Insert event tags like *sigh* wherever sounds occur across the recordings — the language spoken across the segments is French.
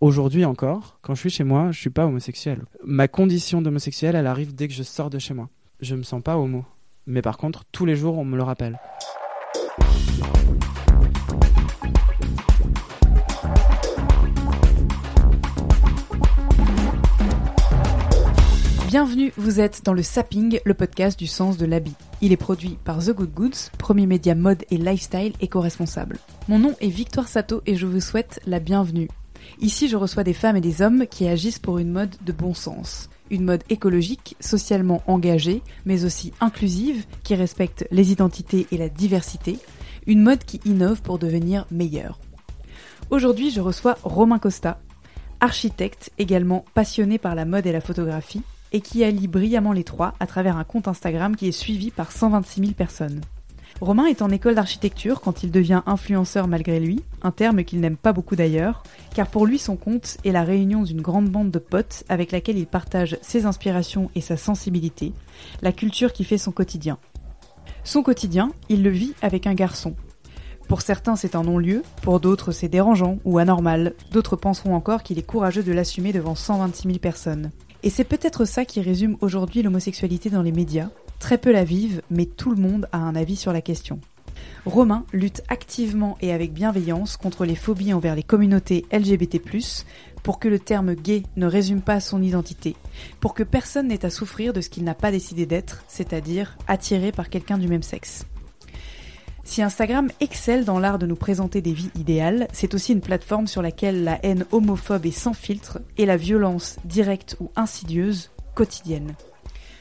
Aujourd'hui encore, quand je suis chez moi, je suis pas homosexuel. Ma condition d'homosexuel, elle arrive dès que je sors de chez moi. Je me sens pas homo. Mais par contre, tous les jours, on me le rappelle. Bienvenue, vous êtes dans le Sapping, le podcast du sens de l'habit. Il est produit par The Good Goods, premier média mode et lifestyle éco-responsable. Mon nom est Victoire Sato et je vous souhaite la bienvenue. Ici, je reçois des femmes et des hommes qui agissent pour une mode de bon sens. Une mode écologique, socialement engagée, mais aussi inclusive, qui respecte les identités et la diversité. Une mode qui innove pour devenir meilleure. Aujourd'hui, je reçois Romain Costa, architecte, également passionné par la mode et la photographie, et qui allie brillamment les trois à travers un compte Instagram qui est suivi par 126 000 personnes. Romain est en école d'architecture quand il devient influenceur malgré lui, un terme qu'il n'aime pas beaucoup d'ailleurs, car pour lui son compte est la réunion d'une grande bande de potes avec laquelle il partage ses inspirations et sa sensibilité, la culture qui fait son quotidien. Son quotidien, il le vit avec un garçon. Pour certains c'est un non-lieu, pour d'autres c'est dérangeant ou anormal, d'autres penseront encore qu'il est courageux de l'assumer devant 126 000 personnes. Et c'est peut-être ça qui résume aujourd'hui l'homosexualité dans les médias. Très peu la vivent, mais tout le monde a un avis sur la question. Romain lutte activement et avec bienveillance contre les phobies envers les communautés LGBT+, pour que le terme gay ne résume pas son identité, pour que personne n'ait à souffrir de ce qu'il n'a pas décidé d'être, c'est-à-dire attiré par quelqu'un du même sexe. Si Instagram excelle dans l'art de nous présenter des vies idéales, c'est aussi une plateforme sur laquelle la haine homophobe est sans filtre et la violence directe ou insidieuse quotidienne.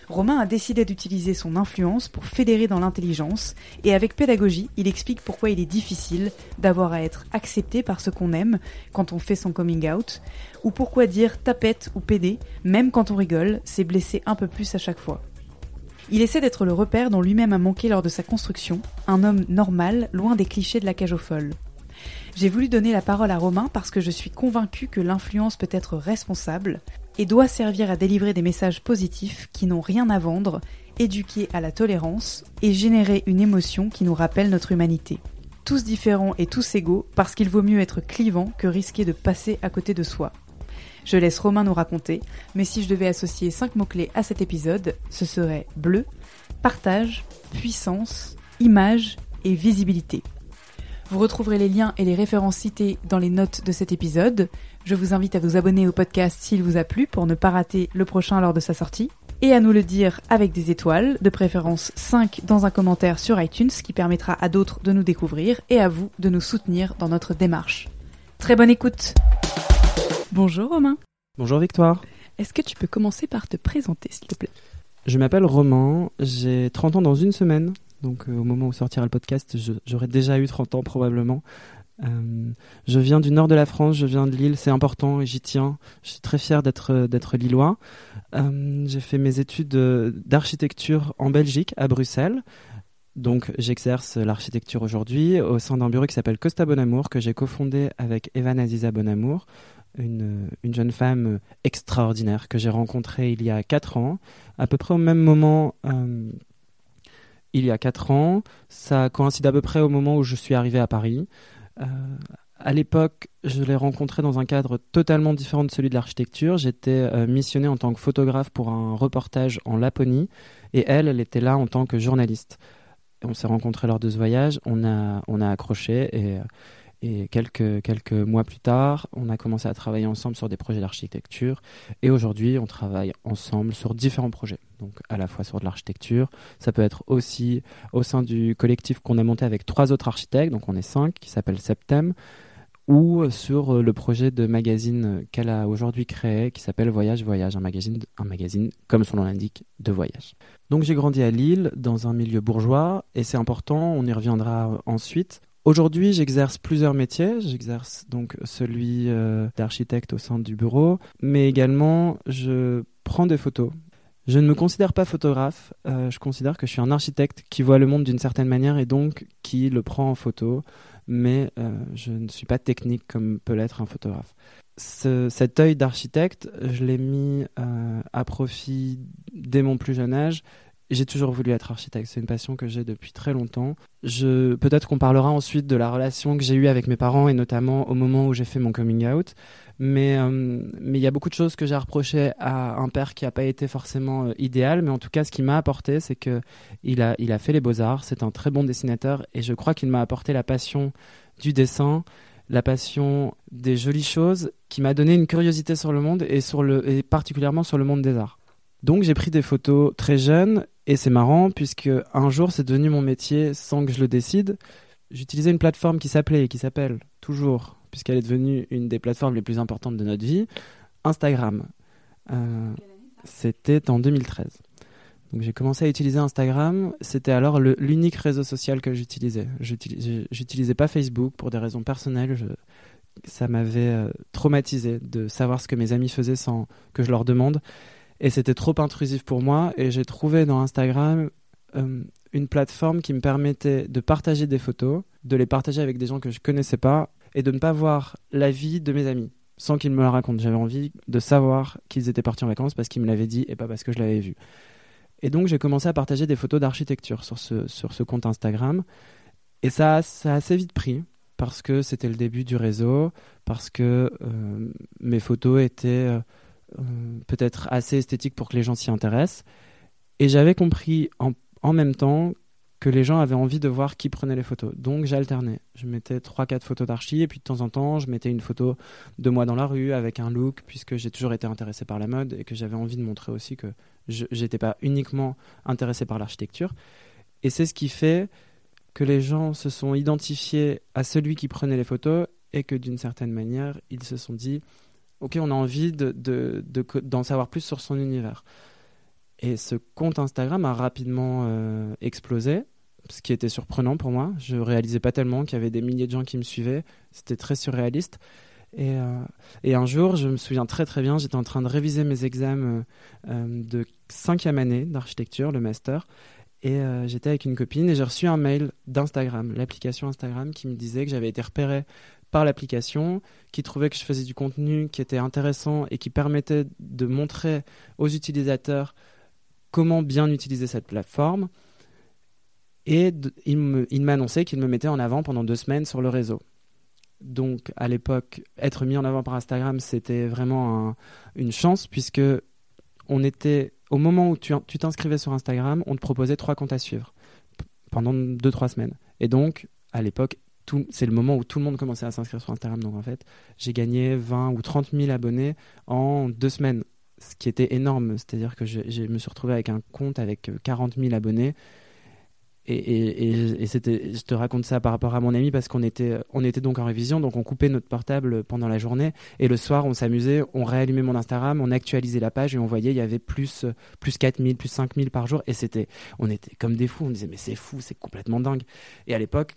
Romain a décidé d'utiliser son influence pour fédérer dans l'intelligence et avec pédagogie, il explique pourquoi il est difficile d'avoir à être accepté par ce qu'on aime quand on fait son coming out ou pourquoi dire tapette ou pédé, même quand on rigole, c'est blesser un peu plus à chaque fois. Il essaie d'être le repère dont lui-même a manqué lors de sa construction, un homme normal, loin des clichés de la cage aux folles. J'ai voulu donner la parole à Romain parce que je suis convaincu que l'influence peut être responsable et doit servir à délivrer des messages positifs qui n'ont rien à vendre, éduquer à la tolérance et générer une émotion qui nous rappelle notre humanité. Tous différents et tous égaux parce qu'il vaut mieux être clivant que risquer de passer à côté de soi. Je laisse Romain nous raconter, mais si je devais associer 5 mots-clés à cet épisode, ce serait bleu, partage, puissance, image et visibilité. Vous retrouverez les liens et les références citées dans les notes de cet épisode. Je vous invite à vous abonner au podcast s'il vous a plu pour ne pas rater le prochain lors de sa sortie. Et à nous le dire avec des étoiles, de préférence 5 dans un commentaire sur iTunes qui permettra à d'autres de nous découvrir et à vous de nous soutenir dans notre démarche. Très bonne écoute Bonjour Romain. Bonjour Victoire. Est-ce que tu peux commencer par te présenter, s'il te plaît? Je m'appelle Romain, j'ai 30 ans dans une semaine, donc euh, au moment où sortira le podcast, j'aurai déjà eu 30 ans probablement. Euh, je viens du nord de la France, je viens de Lille, c'est important et j'y tiens. Je suis très fier d'être euh, d'être lillois. j'ai fait mes études d'architecture en Belgique, à Bruxelles. Donc j'exerce l'architecture aujourd'hui au sein d'un bureau qui s'appelle Costa Bonamour, que j'ai cofondé avec Evan Aziza Bonamour, une, jeune femme extraordinaire que j'ai rencontrée il y a 4 ans, à peu près au même moment. Euh, il y a 4 ans, ça coïncide à peu près au moment où je suis arrivé à Paris. Euh, à l'époque, je l'ai rencontrée dans un cadre totalement différent de celui de l'architecture. J'étais euh, missionné en tant que photographe pour un reportage en Laponie et elle, elle était là en tant que journaliste. On s'est rencontrés lors de ce voyage, on a, on a accroché et et quelques, quelques mois plus tard, on a commencé à travailler ensemble sur des projets d'architecture. Et aujourd'hui, on travaille ensemble sur différents projets. Donc, à la fois sur de l'architecture. Ça peut être aussi au sein du collectif qu'on a monté avec trois autres architectes. Donc, on est cinq, qui s'appelle Septem. Ou sur le projet de magazine qu'elle a aujourd'hui créé, qui s'appelle Voyage Voyage, un magazine, un magazine, comme son nom l'indique, de voyage. Donc j'ai grandi à Lille, dans un milieu bourgeois, et c'est important, on y reviendra ensuite Aujourd'hui, j'exerce plusieurs métiers. J'exerce donc celui euh, d'architecte au sein du bureau, mais également je prends des photos. Je ne me considère pas photographe. Euh, je considère que je suis un architecte qui voit le monde d'une certaine manière et donc qui le prend en photo. Mais euh, je ne suis pas technique comme peut l'être un photographe. cet œil d'architecte, je l'ai mis à profit dès mon plus jeune âge j'ai toujours voulu être architecte. C'est une passion que j'ai depuis très longtemps. Je, peut-être qu'on parlera ensuite de la relation que j'ai eue avec mes parents et notamment au moment où j'ai fait mon coming out. Mais euh, mais il y a beaucoup de choses que j'ai reproché à un père qui n'a pas été forcément euh, idéal. Mais en tout cas, ce qui m'a apporté, c'est que il a il a fait les beaux arts. C'est un très bon dessinateur et je crois qu'il m'a apporté la passion du dessin la passion des jolies choses qui m'a donné une curiosité sur le monde et, sur le, et particulièrement sur le monde des arts. Donc j'ai pris des photos très jeunes et c'est marrant puisque un jour c'est devenu mon métier sans que je le décide. J'utilisais une plateforme qui s'appelait et qui s'appelle toujours, puisqu'elle est devenue une des plateformes les plus importantes de notre vie, Instagram. Euh, c'était en 2013. Donc j'ai commencé à utiliser Instagram. C'était alors l'unique réseau social que j'utilisais. J'utilisais pas Facebook pour des raisons personnelles. Ça m'avait euh, traumatisé de savoir ce que mes amis faisaient sans que je leur demande. Et c'était trop intrusif pour moi. Et j'ai trouvé dans Instagram euh, une plateforme qui me permettait de partager des photos, de les partager avec des gens que je connaissais pas et de ne pas voir la vie de mes amis sans qu'ils me la racontent. J'avais envie de savoir qu'ils étaient partis en vacances parce qu'ils me l'avaient dit et pas parce que je l'avais vu. Et donc j'ai commencé à partager des photos d'architecture sur ce, sur ce compte Instagram. Et ça, ça a assez vite pris parce que c'était le début du réseau, parce que euh, mes photos étaient... Euh, peut-être assez esthétique pour que les gens s'y intéressent. Et j'avais compris en, même temps que les gens avaient envie de voir qui prenait les photos. Donc j'alternais. Je mettais 3-4 photos d'archi et puis de temps en temps, je mettais une photo de moi dans la rue avec un look, puisque j'ai toujours été intéressé par la mode et que j'avais envie de montrer aussi que je n'étais pas uniquement intéressé par l'architecture. Et c'est ce qui fait que les gens se sont identifiés à celui qui prenait les photos et que d'une certaine manière, ils se sont dit ok, on a envie d'en de, savoir plus sur son univers. Et ce compte Instagram a rapidement euh, explosé, ce qui était surprenant pour moi. Je réalisais pas tellement qu'il y avait des milliers de gens qui me suivaient. C'était très surréaliste. Et, euh, et, un jour, je me souviens très très bien, j'étais en train de réviser mes examens euh, de cinquième année d'architecture, le master. Et j'étais avec une copine et j'ai reçu un mail d'Instagram, l'application Instagram, qui me disait que j'avais été repéré par l'application, qui trouvait que je faisais du contenu qui était intéressant et qui permettait de montrer aux utilisateurs comment bien utiliser cette plateforme. Et il m'annonçait qu'il me mettait en avant pendant deux semaines sur le réseau. Donc à l'époque, être mis en avant par Instagram, c'était vraiment une chance puisque on était au moment où tu t'inscrivais sur Instagram, on te proposait trois comptes à suivre pendant deux trois semaines. Et donc à l'époque, c'est le moment où tout le monde commençait à s'inscrire sur Instagram. Donc en fait, j'ai gagné 20 ou 30 000 abonnés en deux semaines, ce qui était énorme. C'est-à-dire que je, me suis retrouvé avec un compte avec 40 euh, 000 abonnés. Et, c'était, je te raconte ça par rapport à mon ami parce qu'on était, on était donc en révision, donc on coupait notre portable pendant la journée et le soir on s'amusait, on réallumait mon Instagram, on actualisait la page et on voyait il y avait plus, plus 4000, plus 5000 par jour et c'était, on était comme des fous, on disait mais c'est fou, c'est complètement dingue. Et à l'époque,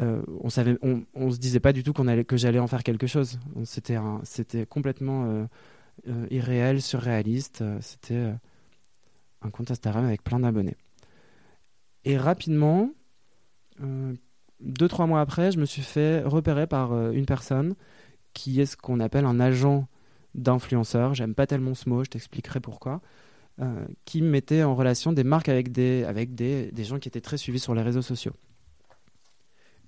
euh, on savait, on, se disait pas du tout que j'allais en faire quelque chose. C'était, complètement euh, euh, irréel, surréaliste. C'était un compte Instagram avec plein d'abonnés. Et rapidement, deux trois mois après, je me suis fait repérer par une personne qui est ce qu'on appelle un agent d'influenceur. J'aime pas tellement ce mot, je t'expliquerai pourquoi. qui mettait en relation des marques avec des gens qui étaient très suivis sur les réseaux sociaux.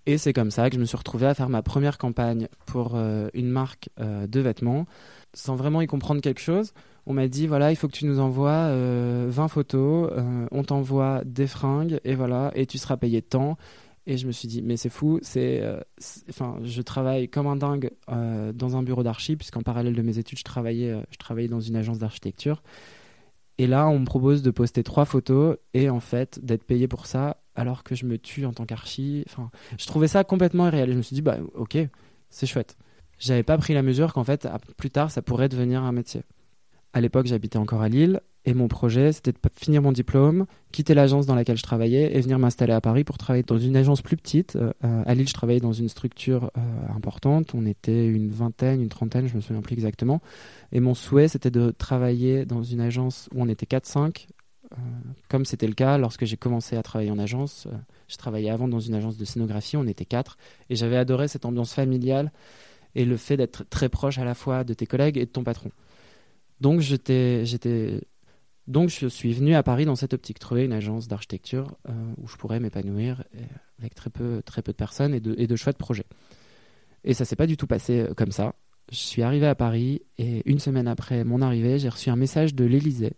Et c'est comme ça que je me suis retrouvé à faire ma première campagne pour euh, une marque euh, de vêtements, sans vraiment y comprendre quelque chose. On m'a dit voilà, il faut que tu nous envoies 20 euh, photos, on t'envoie des fringues et voilà, et tu seras payé tant. Et je me suis dit mais c'est fou, c'est, enfin, je travaille comme un dingue dans un bureau d'archi puisqu'en parallèle de mes études, je travaillais, je travaillais dans une agence d'architecture. Et là, on me propose de poster trois photos et en fait d'être payé pour ça alors que je me tue en tant qu'archi. Enfin, je trouvais ça complètement irréel. je me suis dit, bah ok, c'est chouette. J'avais pas pris la mesure qu'en fait, plus tard, ça pourrait devenir un métier. À l'époque, j'habitais encore à Lille Et mon projet, c'était de finir mon diplôme, quitter l'agence dans laquelle je travaillais et venir m'installer à Paris pour travailler dans une agence plus petite. Euh, à Lille, je travaillais dans une structure euh, importante. On était une vingtaine, une trentaine, je me souviens plus exactement. Et mon souhait, c'était de travailler dans une agence où on était 4-5, euh, comme c'était le cas lorsque j'ai commencé à travailler en agence. je travaillais avant dans une agence de scénographie, on était 4. Et j'avais adoré cette ambiance familiale et le fait d'être très proche à la fois de tes collègues et de ton patron. Donc j'étais donc je suis venu à Paris dans cette optique, trouver une agence d'architecture euh, où je pourrais m'épanouir avec très peu, de personnes et de, et de projets. Et ça s'est pas du tout passé euh, comme ça. Je suis arrivé à Paris et une semaine après mon arrivée, j'ai reçu un message de l'Élysée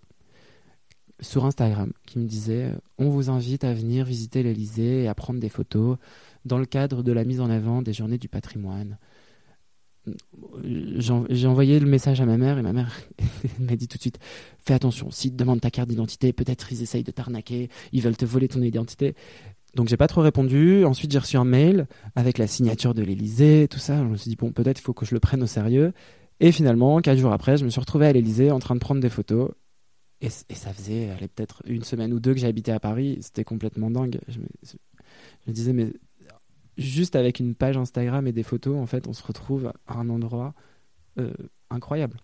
sur Instagram qui me disait euh, On vous invite à venir visiter l'Élysée et à prendre des photos dans le cadre de la mise en avant des journées du patrimoine. J'ai envoyé le message à ma mère et ma mère *laughs* m'a dit tout de suite fais attention s'ils te demandent ta carte d'identité peut-être ils essayent de t'arnaquer ils veulent te voler ton identité. Donc j'ai pas trop répondu. Ensuite j'ai reçu un mail avec la signature de l'Elysée tout ça. Je me suis dit bon peut-être il faut que je le prenne au sérieux. Et finalement quatre jours après je me suis retrouvé à l'Elysée en train de prendre des photos et, ça faisait peut-être une semaine ou deux que j'habitais à Paris c'était complètement dingue je me disais mais juste avec une page Instagram et des photos, en fait, on se retrouve à un endroit euh, incroyable.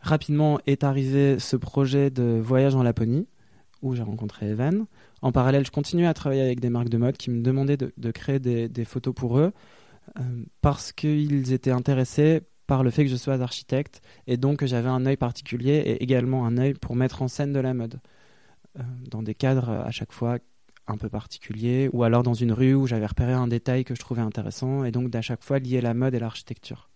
Rapidement est arrivé ce projet de voyage en Laponie, où j'ai rencontré Evan. En parallèle, je continuais à travailler avec des marques de mode qui me demandaient de, créer des, photos pour eux, euh, parce qu'ils étaient intéressés par le fait que je sois architecte, et donc que j'avais un œil particulier et également un œil pour mettre en scène de la mode, euh, dans des cadres à chaque fois un peu particulier, ou alors dans une rue où j'avais repéré un détail que je trouvais intéressant, et donc d'à chaque fois lier la mode et l'architecture.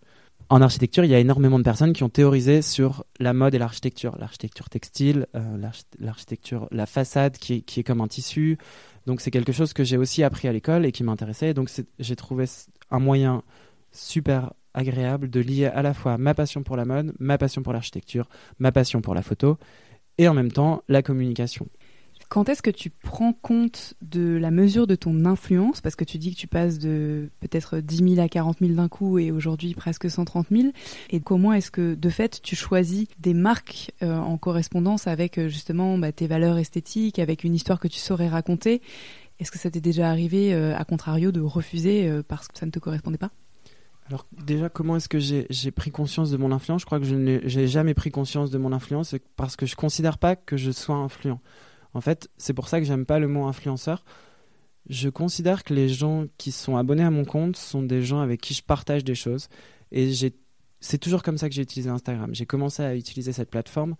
En architecture, il y a énormément de personnes qui ont théorisé sur la mode et l'architecture. L'architecture textile, euh, l'architecture, la façade qui est, qui est, comme un tissu. Donc c'est quelque chose que j'ai aussi appris à l'école et qui m'intéressait. Donc j'ai trouvé un moyen super agréable de lier à la fois ma passion pour la mode, ma passion pour l'architecture, ma passion pour la photo, et en même temps la communication. Quand est-ce que tu prends compte de la mesure de ton influence? Parce que tu dis que tu passes de peut-être 10 000 à 40 000 d'un coup et aujourd'hui presque 130 000. Et comment est-ce que, de fait, tu choisis des marques euh, en correspondance avec euh, justement bah, tes valeurs esthétiques, avec une histoire que tu saurais raconter? Est-ce que ça t'est déjà arrivé, euh, à contrario, de refuser parce que ça ne te correspondait pas? Alors déjà, comment est-ce que j'ai pris conscience de mon influence? Je crois que je n'ai jamais pris conscience de mon influence parce que je considère pas que je sois influent. En fait, c'est pour ça que j'aime pas le mot influenceur. Je considère que les gens qui sont abonnés à mon compte sont des gens avec qui je partage des choses. Et c'est toujours comme ça que j'ai utilisé Instagram. J'ai commencé à utiliser cette plateforme,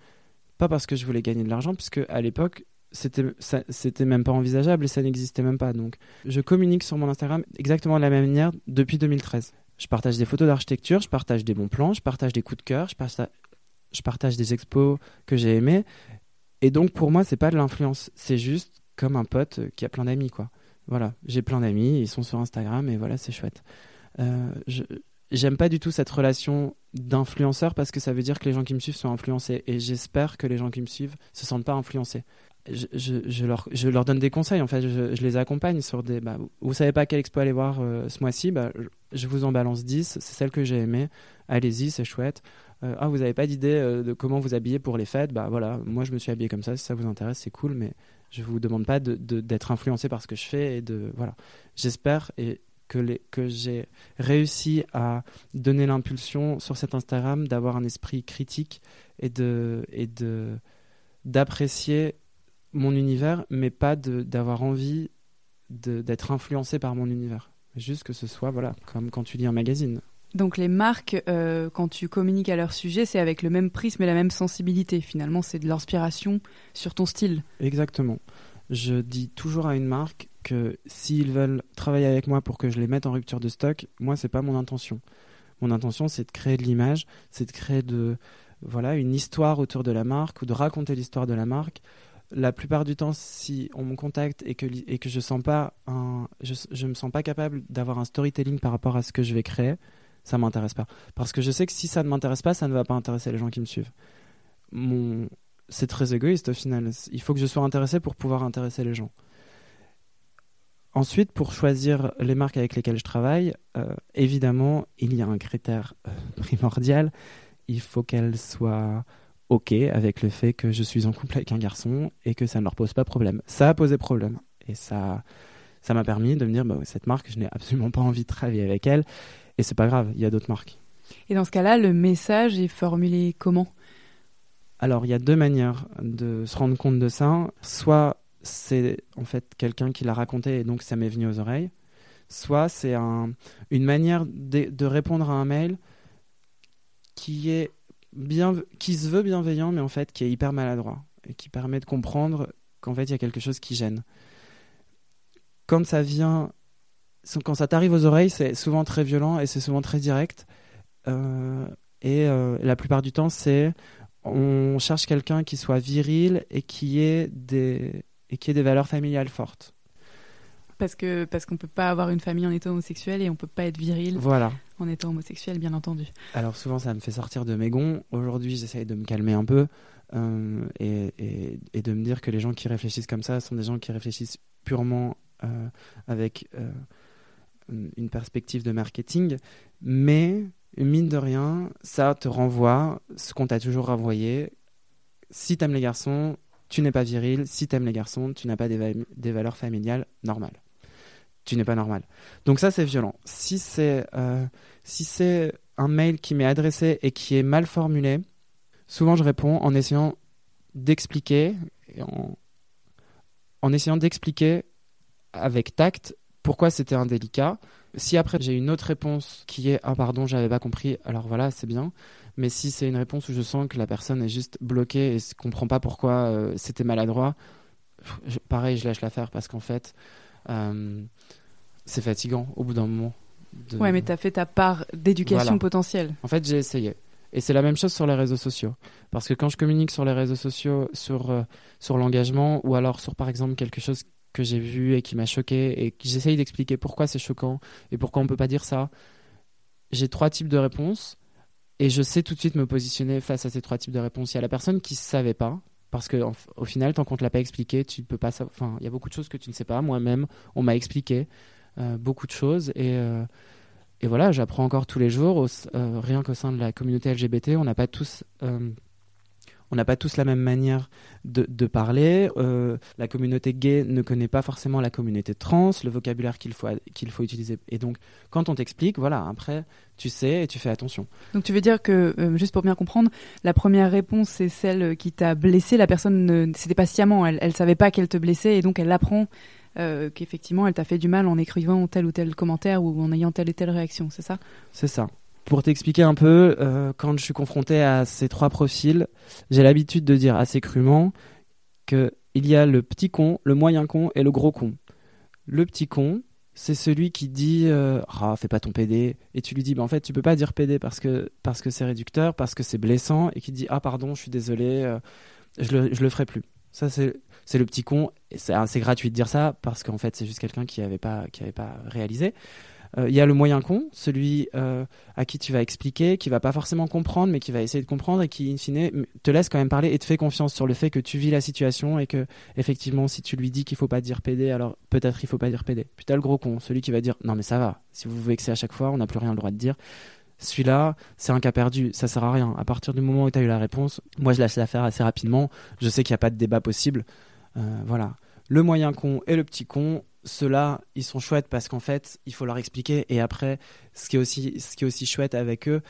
pas parce que je voulais gagner de l'argent, puisque à l'époque, c'était même pas envisageable et ça n'existait même pas. Donc, je communique sur mon Instagram exactement de la même manière depuis 2013. Je partage des photos d'architecture, je partage des bons plans, je partage des coups de cœur, je partage, des expos que j'ai aimés et donc pour moi, c'est pas de l'influence, c'est juste comme un pote qui a plein d'amis, quoi. Voilà, j'ai plein d'amis, ils sont sur Instagram et voilà, c'est chouette. Euh, j'aime pas du tout cette relation d'influenceur parce que ça veut dire que les gens qui me suivent sont influencés et j'espère que les gens qui me suivent se sentent pas influencés. Je, leur, je, leur, donne des conseils, en fait, je, les accompagne sur des. Bah, vous savez pas quelle expo aller voir euh, ce mois-ci, bah, je vous en balance 10, c'est celle que j'ai aimée, allez-y, c'est chouette. Euh, ah, vous n'avez pas d'idée euh, de comment vous habiller pour les fêtes? Bah voilà, moi je me suis habillé comme ça. Si ça vous intéresse, c'est cool, mais je vous demande pas d'être influencé par ce que je fais et de voilà. J'espère que, que j'ai réussi à donner l'impulsion sur cet Instagram d'avoir un esprit critique et de et de d'apprécier mon univers, mais pas d'avoir envie d'être influencé par mon univers. Juste que ce soit voilà, comme quand tu lis un magazine. Donc les marques, euh, quand tu communiques à leur sujet, c'est avec le même prisme et la même sensibilité. Finalement, c'est de l'inspiration sur ton style. Exactement. Je dis toujours à une marque que s'ils veulent travailler avec moi pour que je les mette en rupture de stock, moi c'est pas mon intention. Mon intention c'est de créer de l'image, c'est de créer de voilà une histoire autour de la marque ou de raconter l'histoire de la marque. La plupart du temps, si on me contacte et que, et que je sens pas un, je, me sens pas capable d'avoir un storytelling par rapport à ce que je vais créer, ça m'intéresse pas. Parce que je sais que si ça ne m'intéresse pas, ça ne va pas intéresser les gens qui me suivent. Mon... C'est très égoïste au final. Il faut que je sois intéressé pour pouvoir intéresser les gens. Ensuite, pour choisir les marques avec lesquelles je travaille, euh, évidemment, il y a un critère euh, *laughs* primordial. Il faut qu'elles soient OK avec le fait que je suis en couple avec un garçon et que ça ne leur pose pas problème. Ça a posé problème. Et ça ça m'a permis de me dire, bah, cette marque, je n'ai absolument pas envie de travailler avec elle. Et c'est pas grave, il y a d'autres marques. Et dans ce cas-là, le message est formulé comment? Alors, il y a deux manières de se rendre compte de ça. Soit c'est en fait quelqu'un qui l'a raconté et donc ça m'est venu aux oreilles. Soit c'est un, une manière de, de, répondre à un mail qui est qui se veut bienveillant, mais en fait qui est hyper maladroit et qui permet de comprendre qu'en fait il y a quelque chose qui gêne. Quand ça vient, quand ça t'arrive aux oreilles, c'est souvent très violent et c'est souvent très direct. Euh, et euh, la plupart du temps, c'est on cherche quelqu'un qui soit viril et qui ait des et qui ait des valeurs familiales fortes. Parce que parce qu'on peut pas avoir une famille en étant homosexuel et on peut pas être viril voilà. en étant homosexuel, bien entendu. Alors souvent, ça me fait sortir de mes gonds. Aujourd'hui, j'essaye de me calmer un peu euh, et, et, et, de me dire que les gens qui réfléchissent comme ça sont des gens qui réfléchissent purement euh, avec euh, une perspective de marketing, mais mine de rien, ça te renvoie ce qu'on t'a toujours renvoyé. Si t'aimes les garçons, tu n'es pas viril. Si t'aimes les garçons, tu n'as pas des, va des, valeurs familiales normales. Tu n'es pas normal. Donc ça, c'est violent. Si c'est euh, si un mail qui m'est adressé et qui est mal formulé, souvent je réponds en essayant d'expliquer, en, en essayant d'expliquer avec tact pourquoi c'était indélicat. Si après j'ai une autre réponse qui est ah pardon j'avais pas compris alors voilà c'est bien mais si c'est une réponse où je sens que la personne est juste bloquée et ne comprend pas pourquoi euh, c'était maladroit pareil je lâche l'affaire parce qu'en fait c'est fatigant au bout d'un moment de... ouais mais tu as fait ta part d'éducation voilà. potentielle en fait j'ai essayé et c'est la même chose sur les réseaux sociaux parce que quand je communique sur les réseaux sociaux sur euh, sur l'engagement ou alors sur par exemple quelque chose que j'ai vu et qui m'a choqué et que j'essaye d'expliquer pourquoi c'est choquant et pourquoi on peut pas dire ça. J'ai trois types de réponses et je sais tout de suite me positionner face à ces trois types de réponses. Il y a la personne qui ne savait pas parce que au final, tant qu'on te l'a pas expliqué, tu peux pas. Enfin, il y a beaucoup de choses que tu ne sais pas. Moi-même, on m'a expliqué euh, beaucoup de choses et euh, et voilà, j'apprends encore tous les jours. Euh, rien qu'au sein de la communauté LGBT, on n'a pas tous on n'a pas tous la même manière de, de parler. Euh, la communauté gay ne connaît pas forcément la communauté trans, le vocabulaire qu'il faut, qu'il faut utiliser. Et donc, quand on t'explique, voilà, après, tu sais et tu fais attention. Donc, tu veux dire que, euh, juste pour bien comprendre, la première réponse, c'est celle qui t'a blessé. La personne, ne, c'était pas sciemment, elle, elle savait pas qu'elle te blessait et donc elle apprend euh, qu'effectivement, elle t'a fait du mal en écrivant tel ou tel commentaire ou en ayant telle et telle réaction, c'est ça? C'est ça. Pour t'expliquer un peu, euh, quand je suis confronté à ces trois profils, j'ai l'habitude de dire assez crûment qu'il y a le petit con, le moyen con et le gros con. Le petit con, c'est celui qui dit euh, ah fais pas ton PD et tu lui dis bah en fait tu peux pas dire PD parce que parce que c'est réducteur parce que c'est blessant et qui dit ah pardon je suis désolé euh, je le je le ferai plus. Ça c'est c'est le petit con. C'est gratuit de dire ça parce qu'en fait c'est juste quelqu'un qui avait pas pas réalisé il euh, y a le moyen con, celui euh, à qui tu vas expliquer, qui va pas forcément comprendre, mais qui va essayer de comprendre et qui, in fine, te laisse quand même parler et te fait confiance sur le fait que tu vis la situation et que, effectivement, si tu lui dis qu'il faut pas dire PD, alors peut-être il faut pas dire PD. Puis t'as le gros con, celui qui va dire non mais ça va, si vous vous vexez à chaque fois, on n'a plus rien le droit de dire. Celui-là, c'est un cas perdu, ça sert à rien. À partir du moment où tu as eu la réponse, moi je lâche l'affaire assez rapidement. Je sais qu'il n'y a pas de débat possible. Euh, voilà. Le moyen con et le petit con, ceux-là, ils sont chouettes parce qu'en fait, il faut leur expliquer. Et après, ce qui est aussi, ce qui est aussi chouette avec eux,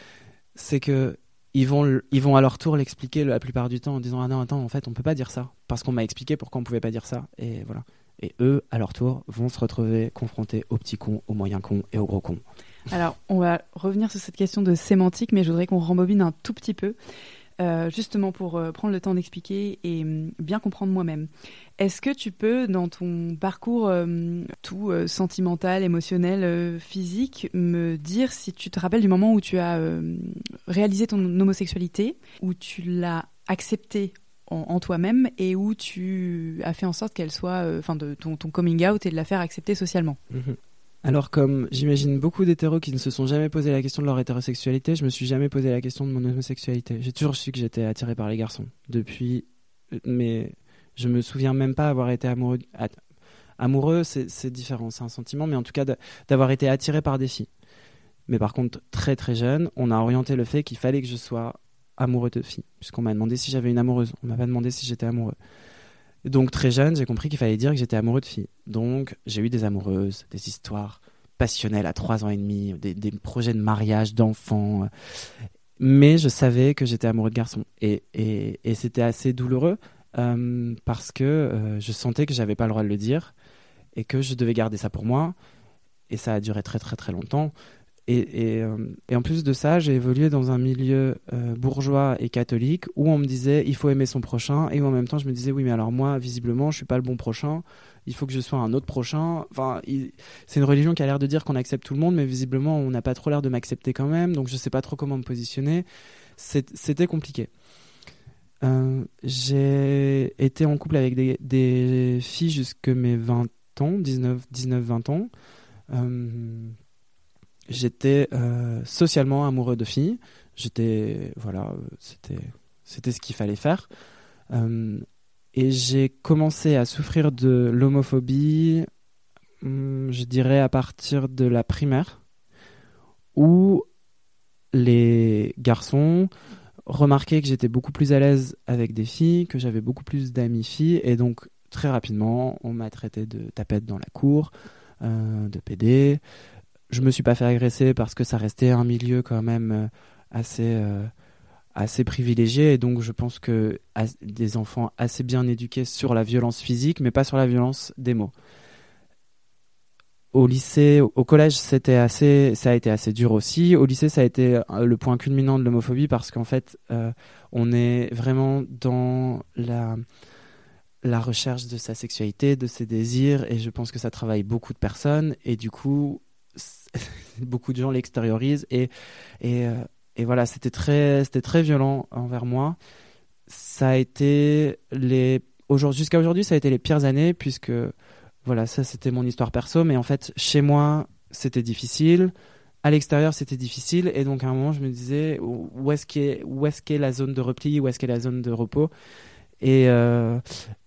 c'est que ils vont, ils vont à leur tour l'expliquer la plupart du temps en disant ah non attends en fait on peut pas dire ça parce qu'on m'a expliqué pourquoi on pouvait pas dire ça et voilà. Et eux, à leur tour, vont se retrouver confrontés aux petits cons, aux moyens cons et aux gros cons. Alors, on va revenir sur cette question de sémantique, mais je voudrais qu'on rembobine un tout petit peu. Euh, justement pour euh, prendre le temps d'expliquer et euh, bien comprendre moi-même. Est-ce que tu peux, dans ton parcours euh, tout euh, sentimental, émotionnel, physique, me dire si tu te rappelles du moment où tu as réalisé ton homosexualité, où tu l'as acceptée en, toi-même et où tu as fait en sorte qu'elle soit, enfin, de ton, coming out et de la faire accepter socialement? Mmh. Alors comme j'imagine beaucoup d'hétéros qui ne se sont jamais posé la question de leur hétérosexualité, je me suis jamais posé la question de mon homosexualité. J'ai toujours su que j'étais attiré par les garçons depuis mais je me souviens même pas avoir été amoureux amoureux c'est différent, c'est un sentiment mais en tout cas d'avoir été attiré par des filles. Mais par contre très très jeune, on a orienté le fait qu'il fallait que je sois amoureux de filles, puisqu'on m'a demandé si j'avais une amoureuse. On m'a pas demandé si j'étais amoureux. Donc très jeune, j'ai compris qu'il fallait dire que j'étais amoureux de filles. Donc j'ai eu des amoureuses, des histoires passionnelles à trois ans et demi, des, projets de mariage, d'enfants. Mais je savais que j'étais amoureux de garçons. Et c'était assez douloureux euh, parce que euh, je sentais que j'avais pas le droit de le dire et que je devais garder ça pour moi. Et ça a duré très très très longtemps. Euh, et, en plus de ça, j'ai évolué dans un milieu euh, bourgeois et catholique où on me disait il faut aimer son prochain et où en même temps je me disais oui mais alors moi visiblement je suis pas le bon prochain, il faut que je sois un autre prochain. Enfin, c'est une religion qui a l'air de dire qu'on accepte tout le monde mais visiblement on n'a pas trop l'air de m'accepter quand même donc je sais pas trop comment me positionner. C'était compliqué. Euh, j'ai été en couple avec des, filles jusque mes 20 ans, 19-20 ans. J'étais euh, socialement amoureux de filles. J'étais, voilà, c'était, ce qu'il fallait faire. Euh, et j'ai commencé à souffrir de l'homophobie, hum, je dirais à partir de la primaire, où les garçons remarquaient que j'étais beaucoup plus à l'aise avec des filles, que j'avais beaucoup plus d'amis filles, et donc très rapidement, on m'a traité de tapette dans la cour, euh, de PD je me suis pas fait agresser parce que ça restait un milieu quand même euh, assez euh, assez privilégié et donc je pense que des enfants assez bien éduqués sur la violence physique mais pas sur la violence des mots. Au lycée, au collège, c'était assez, ça a été assez dur aussi. Au lycée, ça a été euh, le point culminant de l'homophobie parce qu'en fait, on est vraiment dans la la recherche de sa sexualité, de ses désirs, et je pense que ça travaille beaucoup de personnes, et du coup, *laughs* beaucoup de gens l'extériorisent et, et, euh, et voilà, c'était très, c'était très violent envers moi. Ça a été les jusqu'à aujourd'hui, ça a été les pires années puisque voilà, ça c'était mon histoire perso, mais en fait chez moi c'était difficile, à l'extérieur c'était difficile et donc à un moment je me disais où est-ce qu'est qu'est la zone de repli, où est-ce qu'est la zone de repos? Et euh,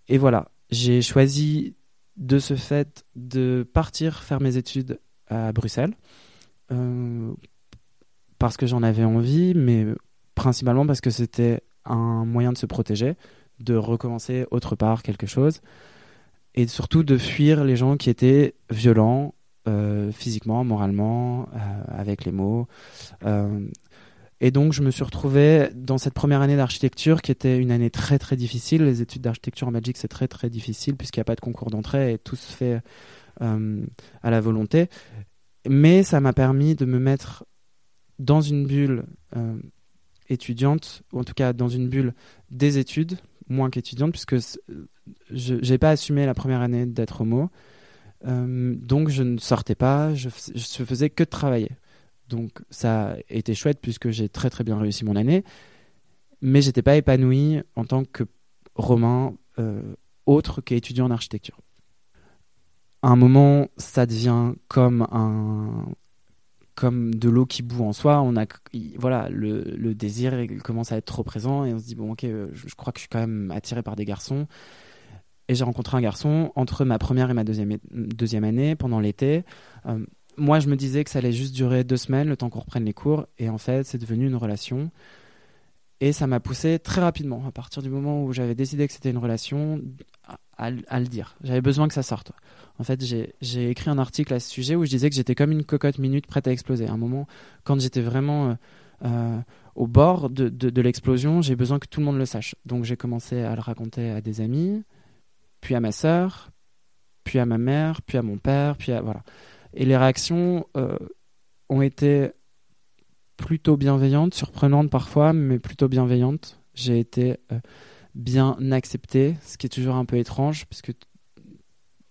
et voilà, j'ai choisi de ce fait de partir faire mes études à Bruxelles. Euh, parce que j'en avais envie, mais principalement parce que c'était un moyen de se protéger, de recommencer autre part quelque chose, et surtout de fuir les gens qui étaient violents euh, physiquement, moralement, euh, avec les mots. Et donc je me suis retrouvé dans cette première année d'architecture qui était une année très très difficile. Les études d'architecture en Belgique c'est très très difficile puisqu'il n'y a pas de concours d'entrée et tout se fait euh, à la volonté. Mais ça m'a permis de me mettre dans une bulle euh, étudiante, ou en tout cas dans une bulle des études, moins qu'étudiante, puisque je n'ai pas assumé la première année d'être homo. Euh, donc je ne sortais pas, je, je faisais que de travailler. Donc ça a été chouette puisque j'ai très très bien réussi mon année, mais j'étais pas épanoui en tant que romain autre qu'étudiant en architecture à un moment, ça devient comme un comme de l'eau qui bout en soi. On a voilà le, désir commence à être trop présent et on se dit bon ok, je, crois que je suis quand même attiré par des garçons. Et j'ai rencontré un garçon entre ma première et ma deuxième, deuxième année pendant l'été. Euh, moi, je me disais que ça allait juste durer deux semaines, le temps qu'on reprenne les cours. Et en fait, c'est devenu une relation. Et ça m'a poussé très rapidement, à partir du moment où j'avais décidé que c'était une relation, à, le dire. J'avais besoin que ça sorte. En fait, j'ai écrit un article à ce sujet où je disais que j'étais comme une cocotte minute prête à exploser. À un moment, quand j'étais vraiment euh, euh, au bord de, de, l'explosion, j'ai besoin que tout le monde le sache. Donc j'ai commencé à le raconter à des amis, puis à ma sœur, puis à ma mère, puis à mon père, puis à voilà. Et les réactions euh, ont été plutôt bienveillantes, surprenantes parfois, mais plutôt bienveillantes. J'ai été bien accepté, ce qui est toujours un peu étrange, puisque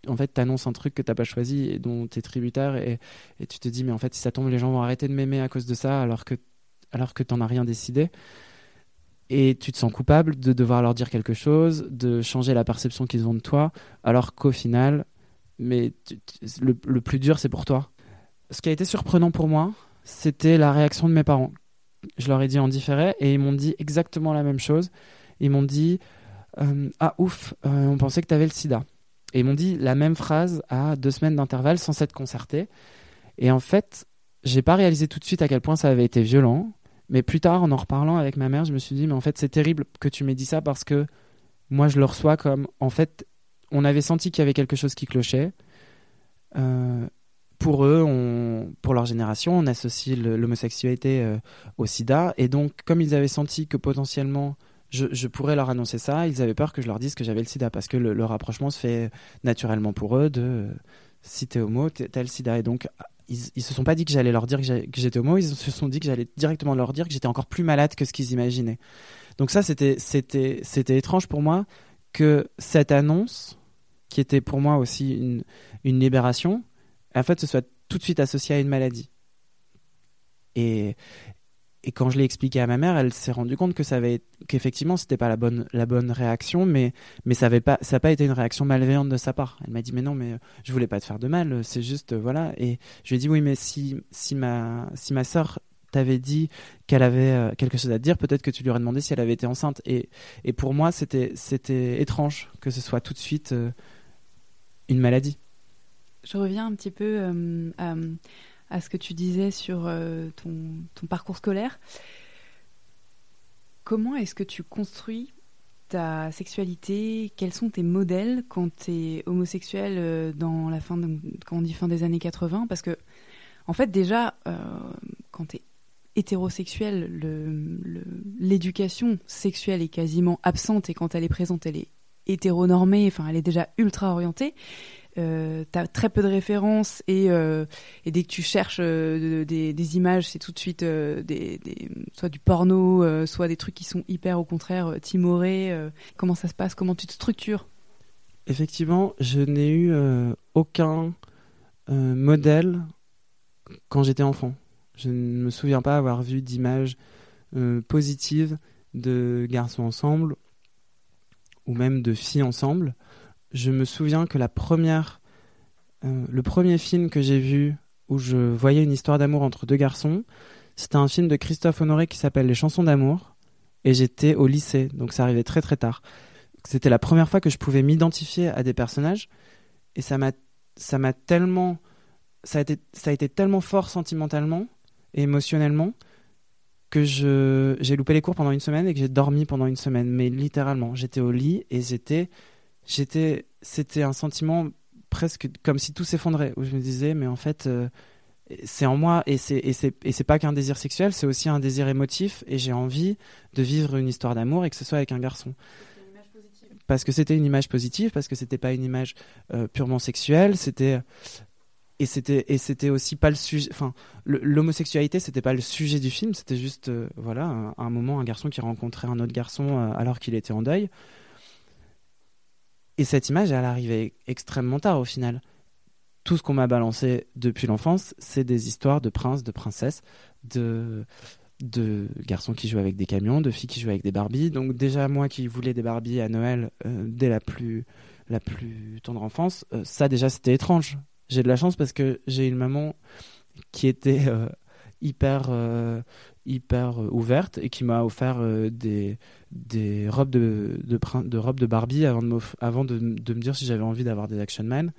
en fait, tu annonces un truc que t'as pas choisi et dont tu es tributaire, et, et, tu te dis, mais en fait, si ça tombe, les gens vont arrêter de m'aimer à cause de ça, alors que, alors que t'en as rien décidé. Et tu te sens coupable de devoir leur dire quelque chose, de changer la perception qu'ils ont de toi, alors qu'au final, mais le, le plus dur, c'est pour toi. Ce qui a été surprenant pour moi, c'était la réaction de mes parents. Je leur ai dit en différé et ils m'ont dit exactement la même chose. Ils m'ont dit euh, Ah ouf, euh, on pensait que tu avais le sida. Et ils m'ont dit la même phrase à deux semaines d'intervalle sans s'être concerté. Et en fait, j'ai pas réalisé tout de suite à quel point ça avait été violent. Mais plus tard, en en reparlant avec ma mère, je me suis dit, mais en fait, c'est terrible que tu m'aies dit ça parce que moi, je le reçois comme, en fait, on avait senti qu'il y avait quelque chose qui clochait. Euh, pour eux, pour leur génération, on associe l'homosexualité euh, au sida. Et donc, comme ils avaient senti que potentiellement je, je, pourrais leur annoncer ça, ils avaient peur que je leur dise que j'avais le sida. Parce que le, rapprochement se fait naturellement pour eux de euh, si t'es homo, t'as le sida. Et donc, ils, ils se sont pas dit que j'allais leur dire que j'étais homo, ils se sont dit que j'allais directement leur dire que j'étais encore plus malade que ce qu'ils imaginaient. Donc ça, c'était étrange pour moi que cette annonce, qui était pour moi aussi une, libération, en fait, ce soit tout de suite associé à une maladie. Et, et quand je l'ai expliqué à ma mère, elle s'est rendue compte que ça avait, qu'effectivement, c'était pas la bonne, la bonne réaction, mais, mais ça avait pas, ça n'a pas été une réaction malveillante de sa part. Elle m'a dit, mais non, mais je voulais pas te faire de mal, c'est juste, voilà. Et je lui ai dit, oui, mais si, si ma, si ma sœur t'avait dit qu'elle avait euh, quelque chose à te dire, peut-être que tu lui aurais demandé si elle avait été enceinte. Et, et pour moi, c'était, c'était étrange que ce soit tout de suite euh, une maladie. Je reviens un petit peu euh, à, ce que tu disais sur euh, ton, parcours scolaire. Comment est-ce que tu construis ta sexualité? Quels sont tes modèles quand tu es homosexuel euh, dans la fin quand on dit fin des années 80 Parce que, en fait, déjà, quand tu es hétérosexuel, l'éducation le, sexuelle est quasiment absente et quand elle est présente, elle est hétéronormée, enfin, elle est déjà ultra orientée euh, t'as très peu de références et, euh, dès que tu cherches euh, des, images, c'est tout de suite euh, des, soit du porno, soit des trucs qui sont hyper au contraire timorés. comment ça se passe? Comment tu te structures? Effectivement, je n'ai eu aucun modèle quand j'étais enfant. Je ne me souviens pas avoir vu d'images positives de garçons ensemble ou même de filles ensemble je me souviens que la première, euh, le premier film que j'ai vu où je voyais une histoire d'amour entre deux garçons, c'était un film de Christophe Honoré qui s'appelle Les chansons d'amour. Et j'étais au lycée, donc ça arrivait très très tard. C'était la première fois que je pouvais m'identifier à des personnages. Et ça m'a, ça m'a tellement, ça a été, ça a été tellement fort sentimentalement et émotionnellement que je, j'ai loupé les cours pendant une semaine et que j'ai dormi pendant une semaine. Mais littéralement, j'étais au lit et j'étais j'étais, c'était un sentiment presque comme si tout s'effondrait, où je me disais, mais en fait, euh, c'est en moi et c'est, et c'est, pas qu'un désir sexuel, c'est aussi un désir émotif et j'ai envie de vivre une histoire d'amour et que ce soit avec un garçon. Parce que c'était une image positive, parce que c'était pas une image euh, purement sexuelle, c'était et c'était et c'était aussi pas le sujet enfin l'homosexualité c'était pas le sujet du film c'était juste euh, voilà un, un, moment un garçon qui rencontrait un autre garçon euh, alors qu'il était en deuil et cette image, elle arrivait extrêmement tard au final. Tout ce qu'on m'a balancé depuis l'enfance, c'est des histoires de princes, de princesses, de, garçons qui jouent avec des camions, de filles qui jouent avec des Barbies. Donc déjà, moi qui voulais des Barbies à Noël euh, dès la plus, tendre enfance, ça déjà c'était étrange. J'ai de la chance parce que j'ai une maman qui était euh, hyper euh, hyper euh, ouverte et qui m'a offert des, des robes de, de, de, robes de Barbie avant de, avant de, de me dire si j'avais envie d'avoir des Action Man.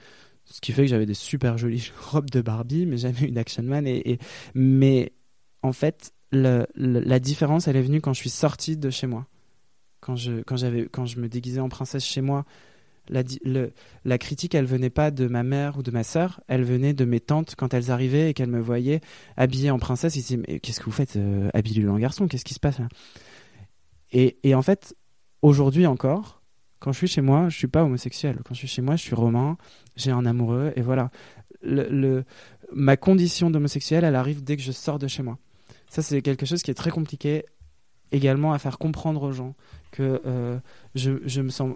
Ce qui fait que j'avais des super jolies *laughs* robes de Barbie, mais jamais une Action Man. Et, mais en fait, la différence, elle est venue quand je suis sortie de chez moi. Quand je, quand, quand je me déguisais en princesse chez moi, la, critique, elle venait pas de ma mère ou de ma sœur, elle venait de mes tantes quand elles arrivaient et qu'elles me voyaient habillée en princesse. Ils disaient mais qu'est-ce que vous faites euh, habillée en garçon? Qu'est-ce qui se passe là? Et, en fait, aujourd'hui encore, quand je suis chez moi, je suis pas homosexuel. Quand je suis chez moi, je suis romain, j'ai un amoureux et voilà. Ma condition d'homosexuel, elle arrive dès que je sors de chez moi. Ça, c'est quelque chose qui est très compliqué également à faire comprendre aux gens que euh, je, me sens,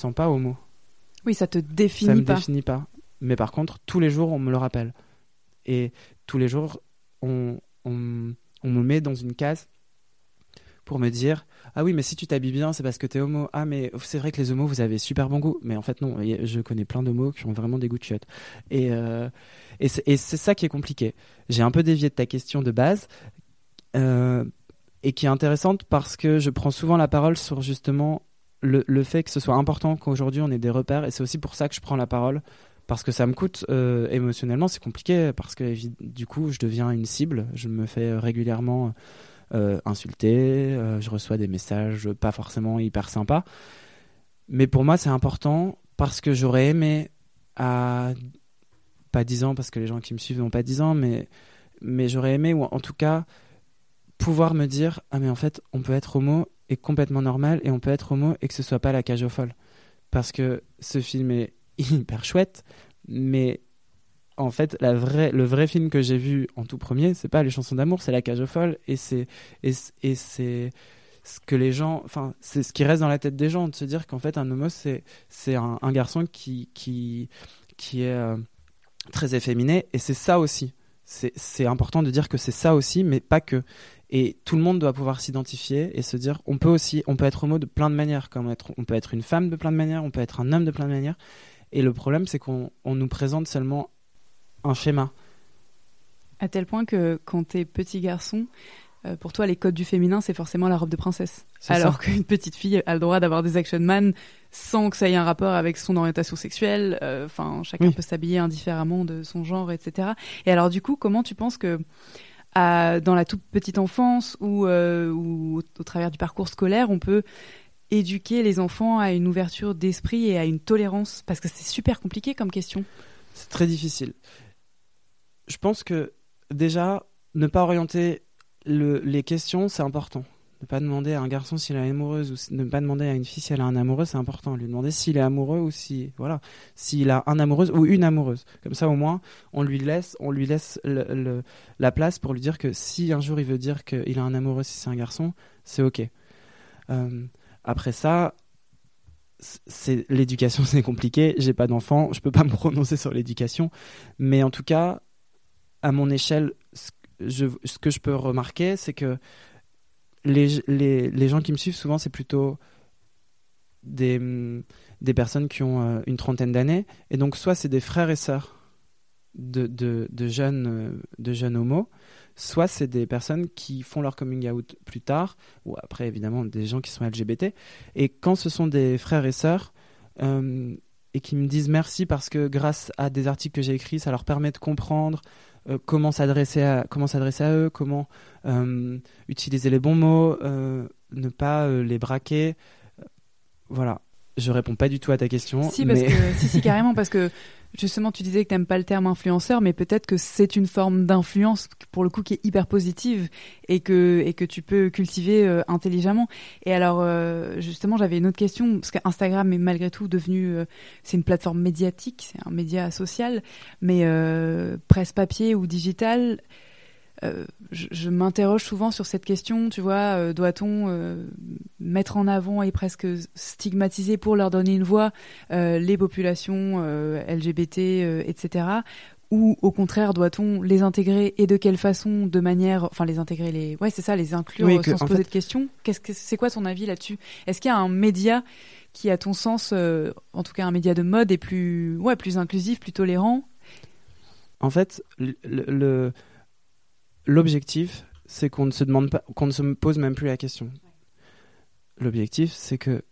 sens pas homo. Oui, ça te définit ça me pas. définit pas. Mais par contre, tous les jours, on me le rappelle. Et tous les jours, on, on, on me met dans une case pour me dire ah oui mais si tu t'habilles bien c'est parce que t'es homo ah mais c'est vrai que les homos vous avez super bon goût mais en fait non je connais plein d'homos qui ont vraiment des goûts de chiottes et euh, et c'est ça qui est compliqué j'ai un peu dévié de ta question de base euh, et qui est intéressante parce que je prends souvent la parole sur justement le, fait que ce soit important qu'aujourd'hui on ait des repères et c'est aussi pour ça que je prends la parole parce que ça me coûte euh, émotionnellement c'est compliqué parce que du coup je deviens une cible je me fais régulièrement euh, insulté, euh, je reçois des messages pas forcément hyper sympas. Mais pour moi, c'est important parce que j'aurais aimé à pas 10 ans, parce que les gens qui me suivent n'ont pas 10 ans, mais, mais j'aurais aimé, ou en tout cas, pouvoir me dire Ah, mais en fait, on peut être homo et complètement normal, et on peut être homo et que ce soit pas la cage aux folles. Parce que ce film est *laughs* hyper chouette, mais en fait, la vraie, le vrai film que j'ai vu en tout premier, c'est pas les chansons d'amour, c'est La Cage aux folles, et c'est et c'est ce que les gens, enfin, c'est ce qui reste dans la tête des gens de se dire qu'en fait, un homo, c'est c'est un, garçon qui qui qui est euh, très efféminé, et c'est ça aussi. C'est important de dire que c'est ça aussi, mais pas que. Et tout le monde doit pouvoir s'identifier et se dire, on peut aussi, on peut être homo de plein de manières, comme être, on peut être une femme de plein de manières, on peut être un homme de plein de manières. Et le problème, c'est qu'on nous présente seulement un schéma. À tel point que quand t'es petit garçon, euh, pour toi, les codes du féminin, c'est forcément la robe de princesse. Alors qu'une petite fille a le droit d'avoir des action man sans que ça ait un rapport avec son orientation sexuelle. Euh, enfin, chacun peut s'habiller indifféremment de son genre, etc. Et alors, du coup, comment tu penses que dans la toute petite enfance ou, euh, au, travers du parcours scolaire, on peut éduquer les enfants à une ouverture d'esprit et à une tolérance Parce que c'est super compliqué comme question. C'est très difficile je pense que déjà, ne pas orienter les questions, c'est important. Ne pas demander à un garçon s'il est amoureuse ou ne pas demander à une fille si elle a un amoureux, c'est important. Lui demander s'il est amoureux ou si voilà, s'il a un amoureuse ou une amoureuse. Comme ça, au moins, on lui laisse, on lui laisse la place pour lui dire que si un jour il veut dire qu'il a un amoureux si c'est un garçon, c'est ok. Euh, après ça, c'est l'éducation, *laughs* c'est compliqué. J'ai pas d'enfant, je peux pas me prononcer sur l'éducation, mais en tout cas, à mon échelle, ce, que je peux remarquer, c'est que les, les, les, gens qui me suivent, souvent, c'est plutôt des, des personnes qui ont euh, une trentaine d'années. Et donc, soit c'est des frères et sœurs de, de, jeunes, euh, de jeunes homos, soit c'est des personnes qui font leur coming out plus tard, ou après, évidemment, des gens qui sont LGBT. Et quand ce sont des frères et sœurs, euh, et qui me disent merci parce que grâce à des articles que j'ai écrits, ça leur permet de comprendre euh, comment s'adresser à comment s'adresser à eux, comment euh, utiliser les bons mots, euh, ne pas les braquer. Voilà. Je réponds pas du tout à ta question. Si, parce que, si, si, carrément, parce que *laughs* justement, tu disais que tu n'aimes pas le terme influenceur, mais peut-être que c'est une forme d'influence, pour le coup, qui est hyper positive et que, et que tu peux cultiver euh, intelligemment. Et alors, euh, justement, j'avais une autre question, parce qu'Instagram est malgré tout devenu, euh, c'est une plateforme médiatique, c'est un média social, mais presse papier ou digital, euh, je, m'interroge souvent sur cette question, tu vois, euh, doit-on euh, mettre en avant et presque stigmatiser pour leur donner une voix les populations LGBT, etc. Ou au contraire, doit-on les intégrer et de quelle façon, de manière, enfin les intégrer, les, ouais, c'est ça, les inclure sans se poser de questions? Qu'est-ce que c'est quoi ton avis là-dessus? Est-ce qu'il y a un média qui, à ton sens, en tout cas un média de mode, est plus, ouais, plus inclusif, plus tolérant? En fait, le l'objectif, c'est qu'on ne se demande pas, qu'on ne se pose même plus la question. L'objectif, c'est que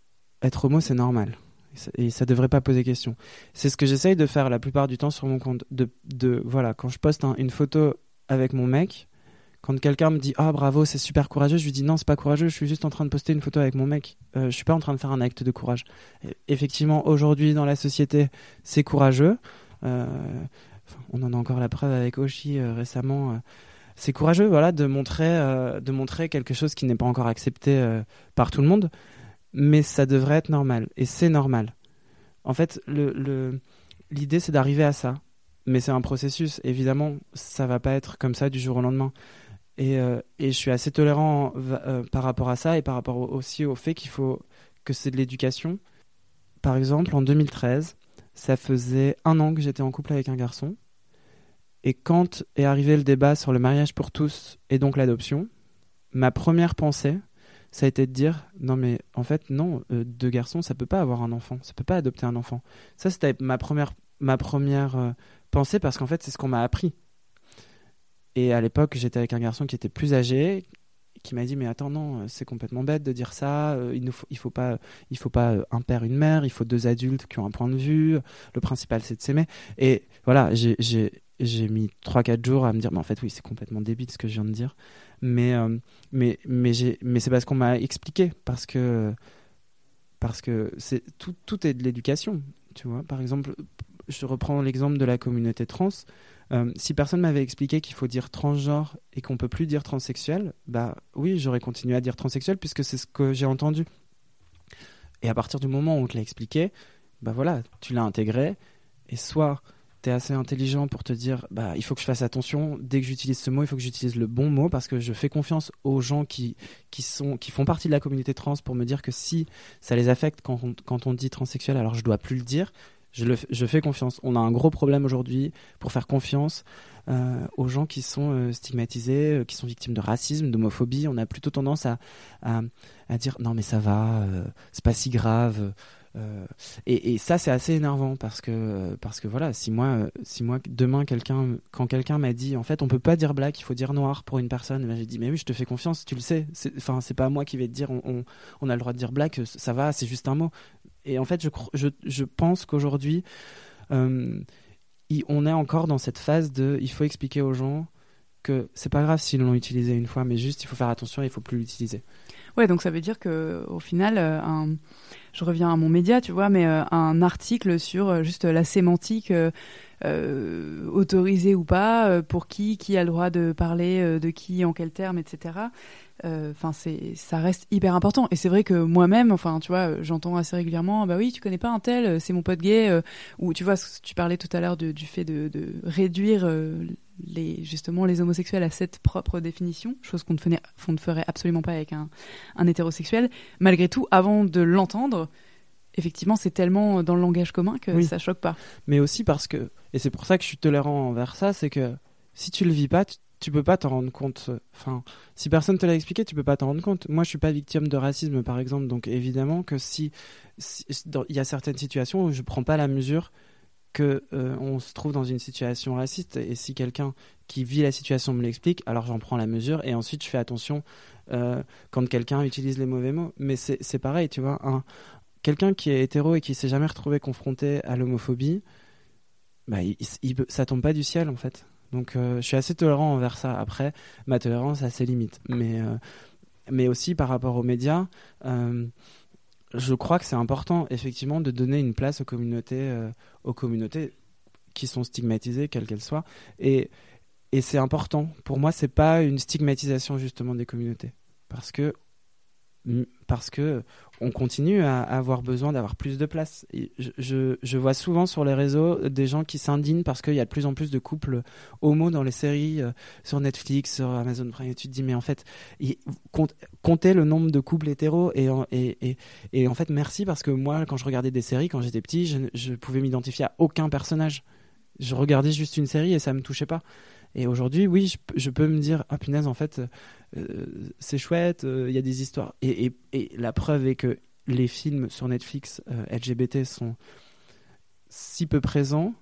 être homo, c'est normal. Et ça, ne devrait pas poser question. C'est ce que j'essaye de faire la plupart du temps sur mon compte. De, voilà, quand je poste une photo avec mon mec, quand quelqu'un me dit ah bravo c'est super courageux, je lui dis non c'est pas courageux, je suis juste en train de poster une photo avec mon mec. Euh, je suis pas en train de faire un acte de courage. effectivement aujourd'hui dans la société c'est courageux. Euh, on en a encore la preuve avec Oshi euh, récemment. C'est courageux voilà de montrer euh, de montrer quelque chose qui n'est pas encore accepté euh, par tout le monde. Mais ça devrait être normal. Et c'est normal. En fait l'idée c'est d'arriver à ça. Mais c'est un processus. Évidemment ça va pas être comme ça du jour au lendemain. Et, euh, et je suis assez tolérant par rapport à ça et par rapport aussi au fait qu'il faut que c'est de l'éducation. Par exemple en 2013 ça faisait un an que j'étais en couple avec un garçon Et quand est arrivé le débat sur le mariage pour tous et donc l'adoption, ma première pensée, ça a été de dire non mais en fait non, euh, deux garçons ça peut pas avoir un enfant, ça peut pas adopter un enfant. Ça c'était ma première ma première euh, pensée parce qu'en fait c'est ce qu'on m'a appris. Et à l'époque j'étais avec un garçon qui était plus âgé qui m'a dit mais attends non c'est complètement bête de dire ça euh, il ne faut il faut pas il faut pas un père une mère il faut deux adultes qui ont un point de vue le principal c'est de s'aimer et voilà j'ai j'ai mis 3-4 jours à me dire mais en fait oui c'est complètement débile ce que je viens de dire. Mais euh, mais mais mais c'est parce qu'on m'a expliqué parce que parce que c'est tout tout est de l'éducation par exemple je reprends l'exemple de la communauté trans. Euh, si personne m'avait expliqué qu'il faut dire transgenre et qu'on peut plus dire transsexuel bah oui j'aurais continué à dire transsexuel puisque c'est ce que j'ai entendu. Et à partir du moment où on te l'a expliqué bah voilà tu l'as intégré et soit assez intelligent pour te dire bah il faut que je fasse attention dès que j'utilise ce mot il faut que j'utilise le bon mot parce que je fais confiance aux gens qui qui sont qui font partie de la communauté trans pour me dire que si ça les affecte quand on, quand on dit transsexuel alors je dois plus le dire je, le, je fais confiance. On a un gros problème aujourd'hui pour faire confiance euh, aux gens qui sont euh, stigmatisés, euh, qui sont victimes de racisme, d'homophobie. On a plutôt tendance à, à, à, dire non mais ça va, c'est pas si grave. Euh, et, ça, c'est assez énervant parce que, parce que voilà, si moi, si moi demain, quelqu'un, quand quelqu'un m'a dit, en fait, on peut pas dire black, il faut dire noir pour une personne, ben, j'ai dit, mais oui, je te fais confiance, tu le sais. Enfin, c'est pas moi qui vais te dire, on, on, on, a le droit de dire black, ça va, c'est juste un mot. Et en fait, je, je, je pense qu'aujourd'hui, euh, on est encore dans cette phase de, il faut expliquer aux gens que c'est pas grave s'ils l'ont utilisé une fois, mais juste il faut faire attention, il faut plus l'utiliser. Ouais, donc ça veut dire que au final, euh, un je reviens à mon média, tu vois, mais euh, un article sur euh, juste la sémantique euh, autorisée ou pas, pour qui, qui a le droit de parler de qui, en quel terme, etc. Enfin, c'est, ça reste hyper important. Et c'est vrai que moi-même, enfin, tu vois, j'entends assez régulièrement, bah oui, tu connais pas un tel, c'est mon pote gay, ou tu vois, tu parlais tout à l'heure du fait de réduire les, justement les homosexuels à cette propre définition, chose qu'on ne, ne, ferait absolument pas avec un, un hétérosexuel. Malgré tout, avant de l'entendre, effectivement, c'est tellement dans le langage commun que ça choque pas. Mais aussi parce que, et c'est pour ça que je suis tolérant envers ça, c'est que si tu le vis pas, tu, peux pas t'en rendre compte. Enfin, si personne te l'a expliqué, tu peux pas t'en rendre compte. Moi, je suis pas victime de racisme, par exemple, donc évidemment que si il y a certaines situations où je prends pas la mesure que euh, on se trouve dans une situation raciste et si quelqu'un qui vit la situation me l'explique, alors j'en prends la mesure et ensuite je fais attention euh, quand quelqu'un utilise les mauvais mots. Mais c'est pareil, tu vois, un, quelqu'un qui est hétéro et qui s'est jamais retrouvé confronté à l'homophobie, bah, il, ça tombe pas du ciel en fait. Donc euh, je suis assez tolérant envers ça. Après, ma tolérance a ses limites, mais mais aussi par rapport aux médias je crois que c'est important, effectivement, de donner une place aux communautés, euh, aux communautés qui sont stigmatisées, quelles qu'elles soient. Et, et c'est important. Pour moi, c'est pas une stigmatisation, justement, des communautés. Parce que parce que on continue à avoir besoin d'avoir plus de place. Je, vois souvent sur les réseaux des gens qui s'indignent parce qu'il y a de plus en plus de couples homo dans les séries euh, sur Netflix, sur Amazon Prime. Et tu te dis, mais en fait, comptez le nombre de couples hétéros et, en fait, merci parce que moi, quand je regardais des séries, quand j'étais petit, je, je pouvais m'identifier à aucun personnage. Je regardais juste une série et ça me touchait pas. Et aujourd'hui, oui, je, peux me dire, ah punaise, en fait, euh, c'est chouette, euh, il y a des histoires. Et, la preuve est que les films sur Netflix euh, LGBT sont si peu présents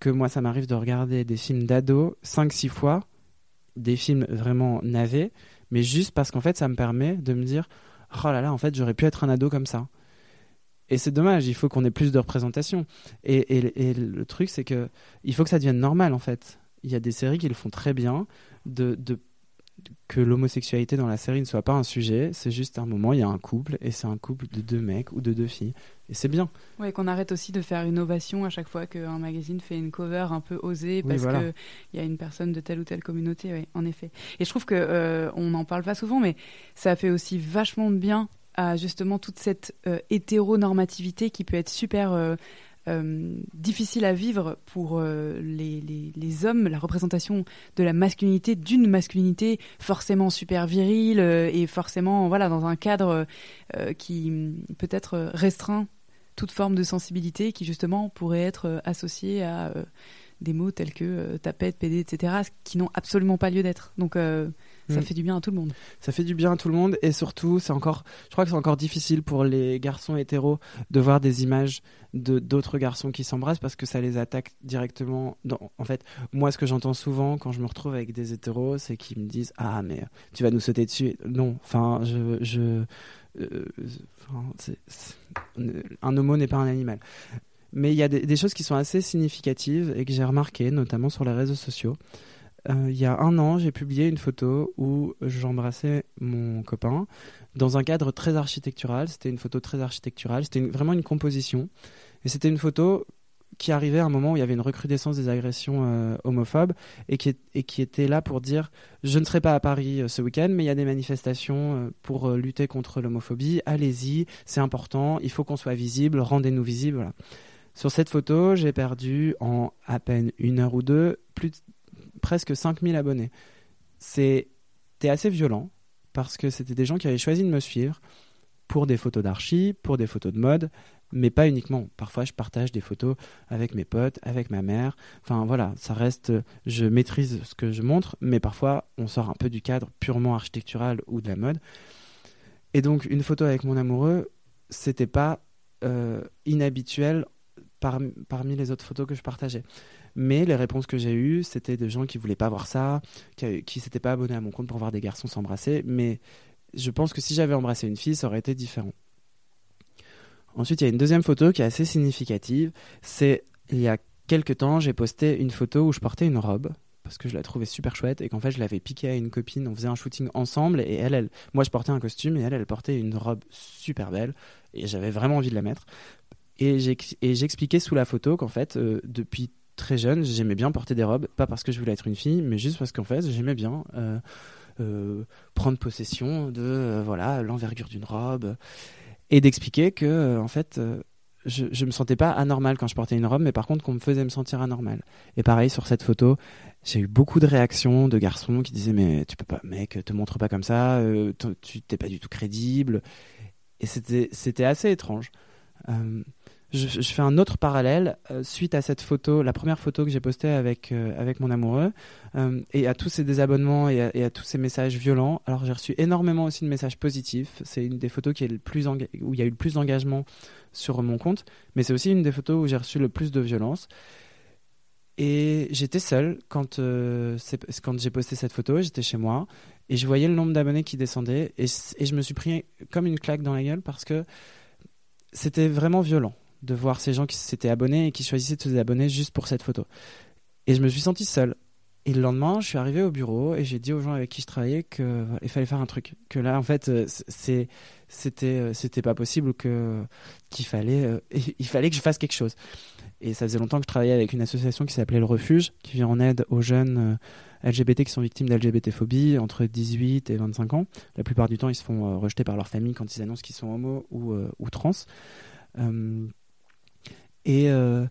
que moi, ça m'arrive de regarder des films d'ado 5-6 fois, des films vraiment navets, mais juste parce qu'en fait, ça me permet de me dire, oh là là, en fait, j'aurais pu être un ado comme ça. Et c'est dommage, il faut qu'on ait plus de représentation. Et, et le truc, c'est que il faut que ça devienne normal, en fait il y a des séries qui le font très bien, de, de que l'homosexualité dans la série ne soit pas un sujet, c'est juste un moment, il y a un couple, et c'est un couple de deux mecs ou de deux filles, et c'est bien. Oui, qu'on arrête aussi de faire une ovation à chaque fois qu'un magazine fait une cover un peu osée, parce qu'il y a une personne de telle ou telle communauté, oui, en effet. Et je trouve qu'on euh, on n'en parle pas souvent, mais ça fait aussi vachement de bien à justement toute cette euh, hétéronormativité qui peut être super... Euh, euh, difficile à vivre pour euh, les, hommes, la représentation de la masculinité, d'une masculinité forcément super virile euh, et forcément voilà dans un cadre qui peut-être restreint toute forme de sensibilité qui justement pourrait être associée à des mots tels que tapette, PD, etc., qui n'ont absolument pas lieu d'être. Donc ça Mm. fait du bien à tout le monde. Ça fait du bien à tout le monde et surtout, c'est encore, je crois que c'est encore difficile pour les garçons hétéros de voir des images de d'autres garçons qui s'embrassent parce que ça les attaque directement. Dans, en fait, moi, ce que j'entends souvent quand je me retrouve avec des hétéros, c'est qu'ils me disent ah mais tu vas nous sauter dessus. Non, enfin je je euh, un homo n'est pas un animal. Mais il y a des, des choses qui sont assez significatives et que j'ai remarquées, notamment sur les réseaux sociaux. Euh, il y a un an, j'ai publié une photo où j'embrassais mon copain dans un cadre très architectural. C'était une photo très architecturale. C'était vraiment une composition. Et c'était une photo qui arrivait à un moment où il y avait une recrudescence des agressions euh, homophobes et qui, était là pour dire je ne serai pas à Paris euh, ce week-end, mais il y a des manifestations pour lutter contre l'homophobie. Allez-y, c'est important. Il faut qu'on soit visible. Rendez-nous visibles. Voilà. Sur cette photo, j'ai perdu en à peine une heure ou deux plus de presque 5000 abonnés. C'était assez violent parce que c'était des gens qui avaient choisi de me suivre pour des photos d'archi, pour des photos de mode, mais pas uniquement. Parfois, je partage des photos avec mes potes, avec ma mère. Enfin voilà, ça reste, je maîtrise ce que je montre, mais parfois, on sort un peu du cadre purement architectural ou de la mode. Et donc, une photo avec mon amoureux, c'était pas euh, inhabituel par- parmi les autres photos que je partageais. Mais les réponses que j'ai eues, c'était de gens qui voulaient pas voir ça, qui, qui s'étaient pas abonnés à mon compte pour voir des garçons s'embrasser. Mais je pense que si j'avais embrassé une fille, ça aurait été différent. Ensuite, il y a une deuxième photo qui est assez significative. C'est il y a quelques temps, j'ai posté une photo où je portais une robe parce que je la trouvais super chouette et qu'en fait je l'avais piquée à une copine. On faisait un shooting ensemble et elle, moi je portais un costume et elle, elle portait une robe super belle et j'avais vraiment envie de la mettre. Et j'expliquais sous la photo qu'en fait, euh, depuis très jeune, j'aimais bien porter des robes, pas parce que je voulais être une fille, mais juste parce qu'en fait, j'aimais bien euh, euh, prendre possession de euh, voilà l'envergure d'une robe et d'expliquer que en fait, je, je me sentais pas anormal quand je portais une robe, mais par contre qu'on me faisait me sentir anormal. Et pareil sur cette photo, j'ai eu beaucoup de réactions de garçons qui disaient mais tu peux pas, mec, te montre pas comme ça, tu t'es pas du tout crédible. Et c'était c'était assez étrange. Je, fais un autre parallèle euh, suite à cette photo, la première photo que j'ai postée avec, euh, avec mon amoureux, euh, et à tous ces désabonnements et à, tous ces messages violents. Alors j'ai reçu énormément aussi de messages positifs. C'est une des photos qui est le plus où il y a eu le plus d'engagement sur mon compte, mais c'est aussi une des photos où j'ai reçu le plus de violence. Et j'étais seul quand, quand j'ai posté cette photo, j'étais chez moi et je voyais le nombre d'abonnés qui descendait et je me suis pris comme une claque dans la gueule parce que c'était vraiment violent de voir ces gens qui s'étaient abonnés et qui choisissaient de se désabonner juste pour cette photo. Et je me suis senti seul. Et le lendemain, je suis arrivé au bureau et j'ai dit aux gens avec qui je travaillais qu'il fallait faire un truc. Que là, en fait, euh, c'est, c'était, euh, c'était pas possible que, qu'il fallait, euh, *laughs* il fallait que je fasse quelque chose. Et ça faisait longtemps que je travaillais avec une association qui s'appelait Le Refuge, qui vient en aide aux jeunes euh, LGBT qui sont victimes d'LGBT-phobie entre 18 et 25 ans. La plupart du temps, ils se font euh, rejeter par leur famille quand ils annoncent qu'ils sont homo ou, euh, ou trans. Euh, et, euh,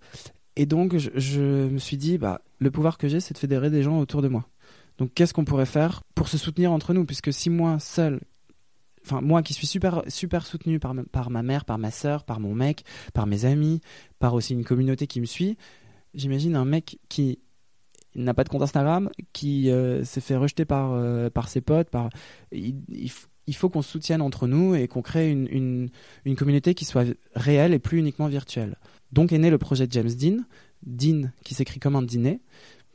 et donc, je, me suis dit, bah, le pouvoir que j'ai, c'est de fédérer des gens autour de moi. Donc, qu'est-ce qu'on pourrait faire pour se soutenir entre nous? Puisque si moi, seul, enfin, moi qui suis super, super soutenu par, ma- mère, par ma sœur, par mon mec, par mes amis, par aussi une communauté qui me suit, j'imagine un mec qui n'a pas de compte Instagram, qui euh, s'est fait rejeter par, euh, par ses potes, par... il, faut qu'on se soutienne entre nous et qu'on crée une, une communauté qui soit réelle et plus uniquement virtuelle. Donc est né le projet James Dean, Dean qui s'écrit comme un dîner,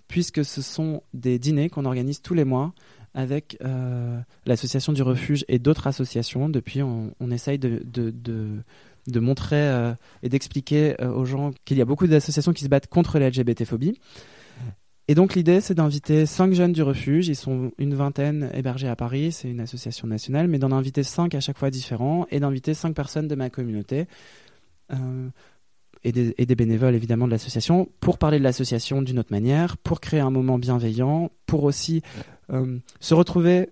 puisque ce sont des dîners qu'on organise tous les mois avec euh, l'association du refuge et d'autres associations. Depuis, on, essaye de, montrer euh, et d'expliquer euh, aux gens qu'il y a beaucoup d'associations qui se battent contre les LGBT-phobies. Et donc l'idée, c'est d'inviter cinq jeunes du refuge. Ils sont une vingtaine hébergés à Paris. C'est une association nationale, mais d'en inviter cinq à chaque fois différents et d'inviter cinq personnes de ma communauté. Et des, et des bénévoles évidemment de l'association pour parler de l'association d'une autre manière, pour créer un moment bienveillant, pour aussi euh, se retrouver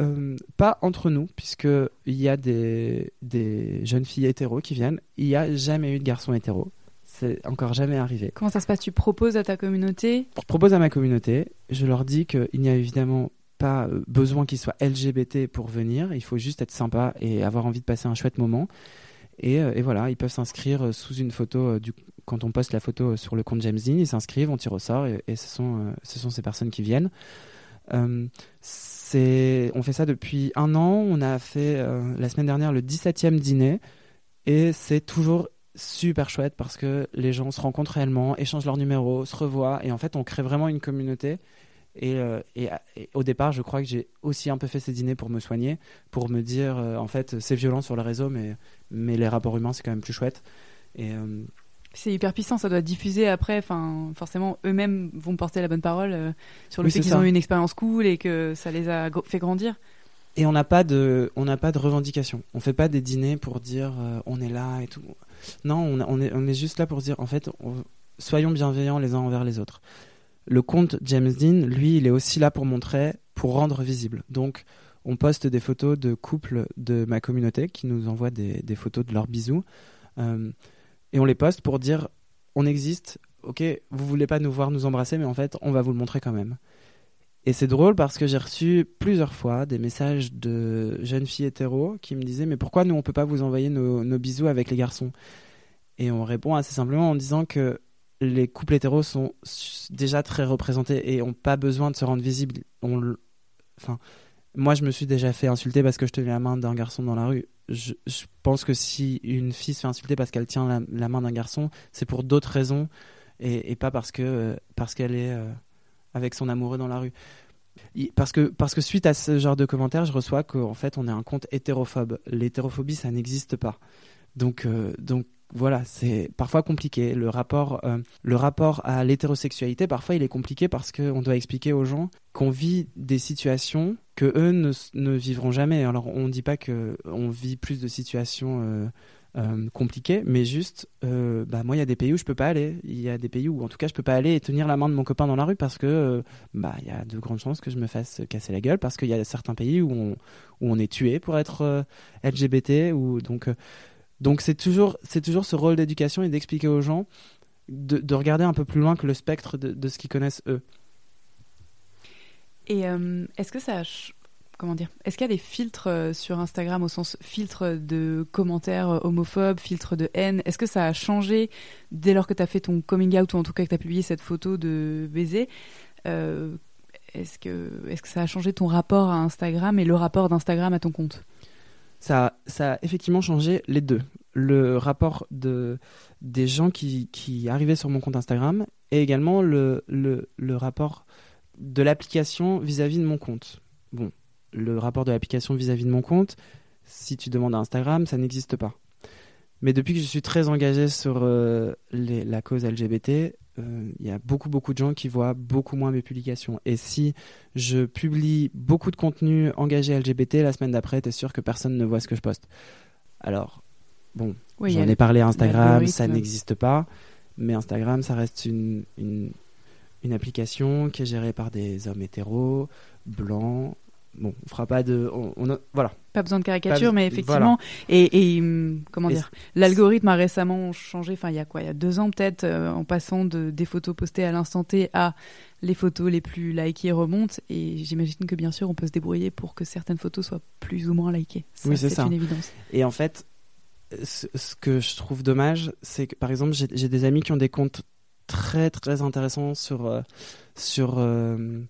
euh, pas entre nous, puisqu'il y a des, des jeunes filles hétéros qui viennent. Il n'y a jamais eu de garçons hétéros. C'est encore jamais arrivé. Comment ça se passe? Tu proposes à ta communauté? Je propose à ma communauté, je leur dis qu'il n'y a évidemment pas euh, besoin qu'ils soient LGBT pour venir, il faut juste être sympa et avoir envie de passer un chouette moment. Et, euh, et voilà, ils peuvent s'inscrire sous une photo du quand on poste la photo sur le compte James Dean, ils s'inscrivent, on tire au sort et, ce, sont, ce sont ces personnes qui viennent. Euh, on fait ça depuis un an. On a fait la semaine dernière le 17e dîner et c'est toujours super chouette parce que les gens se rencontrent réellement, échangent leurs numéros, se revoient et en fait on crée vraiment une communauté. Et, euh, au départ, je crois que j'ai aussi un peu fait ces dîners pour me soigner, pour me dire euh, en fait c'est violent sur le réseau, mais, mais les rapports humains c'est quand même plus chouette. Et, euh, c'est hyper puissant, ça doit diffuser après. Enfin, forcément, eux-mêmes vont porter la bonne parole sur le fait qu'ils ont eu une expérience cool et que ça les a fait grandir. Et on n'a pas de, on n'a pas de revendication. On fait pas des dîners pour dire on est là et tout. Non, on, est, on est juste là pour dire, en fait, soyons bienveillants les uns envers les autres. Le compte James Dean, lui, il est aussi là pour montrer, pour rendre visible. Donc, on poste des photos de couples de ma communauté qui nous envoient des, photos de leurs bisous. Euh, et on les poste pour dire, on existe, ok, vous voulez pas nous voir nous embrasser, mais en fait, on va vous le montrer quand même. Et c'est drôle parce que j'ai reçu plusieurs fois des messages de jeunes filles hétéros qui me disaient Mais pourquoi nous, on peut pas vous envoyer nos, bisous avec les garçons? Et on répond assez simplement en disant que les couples hétéros sont déjà très représentés et n'ont pas besoin de se rendre visibles. Enfin, moi, je me suis déjà fait insulter parce que je tenais la main d'un garçon dans la rue. Je, pense que si une fille se fait insulter parce qu'elle tient la, main d'un garçon, c'est pour d'autres raisons et, pas parce que parce qu'elle est euh, avec son amoureux dans la rue. Parce que, parce que suite à ce genre de commentaires, je reçois qu'en fait, on est un compte hétérophobe. L'hétérophobie, ça n'existe pas. Donc, euh, donc voilà, c'est parfois compliqué. Le rapport, euh, le rapport à l'hétérosexualité, parfois, il est compliqué parce qu'on doit expliquer aux gens qu'on vit des situations que eux ne, ne vivront jamais. Alors, on ne dit pas qu'on vit plus de situations euh, euh, compliqué, mais juste, bah, moi, il y a des pays où je peux pas aller. Il y a des pays où, en tout cas, je peux pas aller et tenir la main de mon copain dans la rue parce que, bah, il y a de grandes chances que je me fasse casser la gueule parce qu'il y a certains pays où on, où on est tué pour être LGBT ou donc. Donc c'est toujours, c'est toujours ce rôle d'éducation et d'expliquer aux gens de, de, regarder un peu plus loin que le spectre de, de ce qu'ils connaissent eux. Et est-ce que ça comment dire Est-ce qu'il y a des filtres euh, sur Instagram au sens filtre de commentaires euh, homophobes, filtre de haine? Est-ce que ça a changé dès lors que tu as fait ton coming out ou en tout cas que tu as publié cette photo de baiser euh, Est-ce que, est que ça a changé ton rapport à Instagram et le rapport d'Instagram à ton compte? Ça, ça a effectivement changé les deux. Le rapport de, des gens qui, qui arrivaient sur mon compte Instagram et également le, le, le rapport de l'application vis-à-vis de mon compte. Bon, le rapport de l'application vis-à-vis de mon compte, si tu demandes à Instagram, ça n'existe pas. Mais depuis que je suis très engagé sur euh, la cause LGBT, euh, il y a beaucoup beaucoup de gens qui voient beaucoup moins mes publications. Et si je publie beaucoup de contenu engagé LGBT, la semaine d'après, tu es sûr que personne ne voit ce que je poste. Alors, bon, j'en ai parlé à Instagram, ça n'existe pas. Mais Instagram, ça reste une, une, une application qui est gérée par des hommes hétéros, blancs, bon, on fera pas de, on, voilà. Pas besoin de caricature, mais effectivement, et, hum, comment dire, l'algorithme a récemment changé. Enfin, il y a quoi, il y a deux ans peut-être, euh, en passant de des photos postées à l'instant T à les photos les plus likées remontent. Et j'imagine que bien sûr, on peut se débrouiller pour que certaines photos soient plus ou moins likées. oui, c'est ça. une évidence. Et en fait, ce, que je trouve dommage, c'est que par exemple, j'ai des amis qui ont des comptes très très intéressants sur euh, sur euh,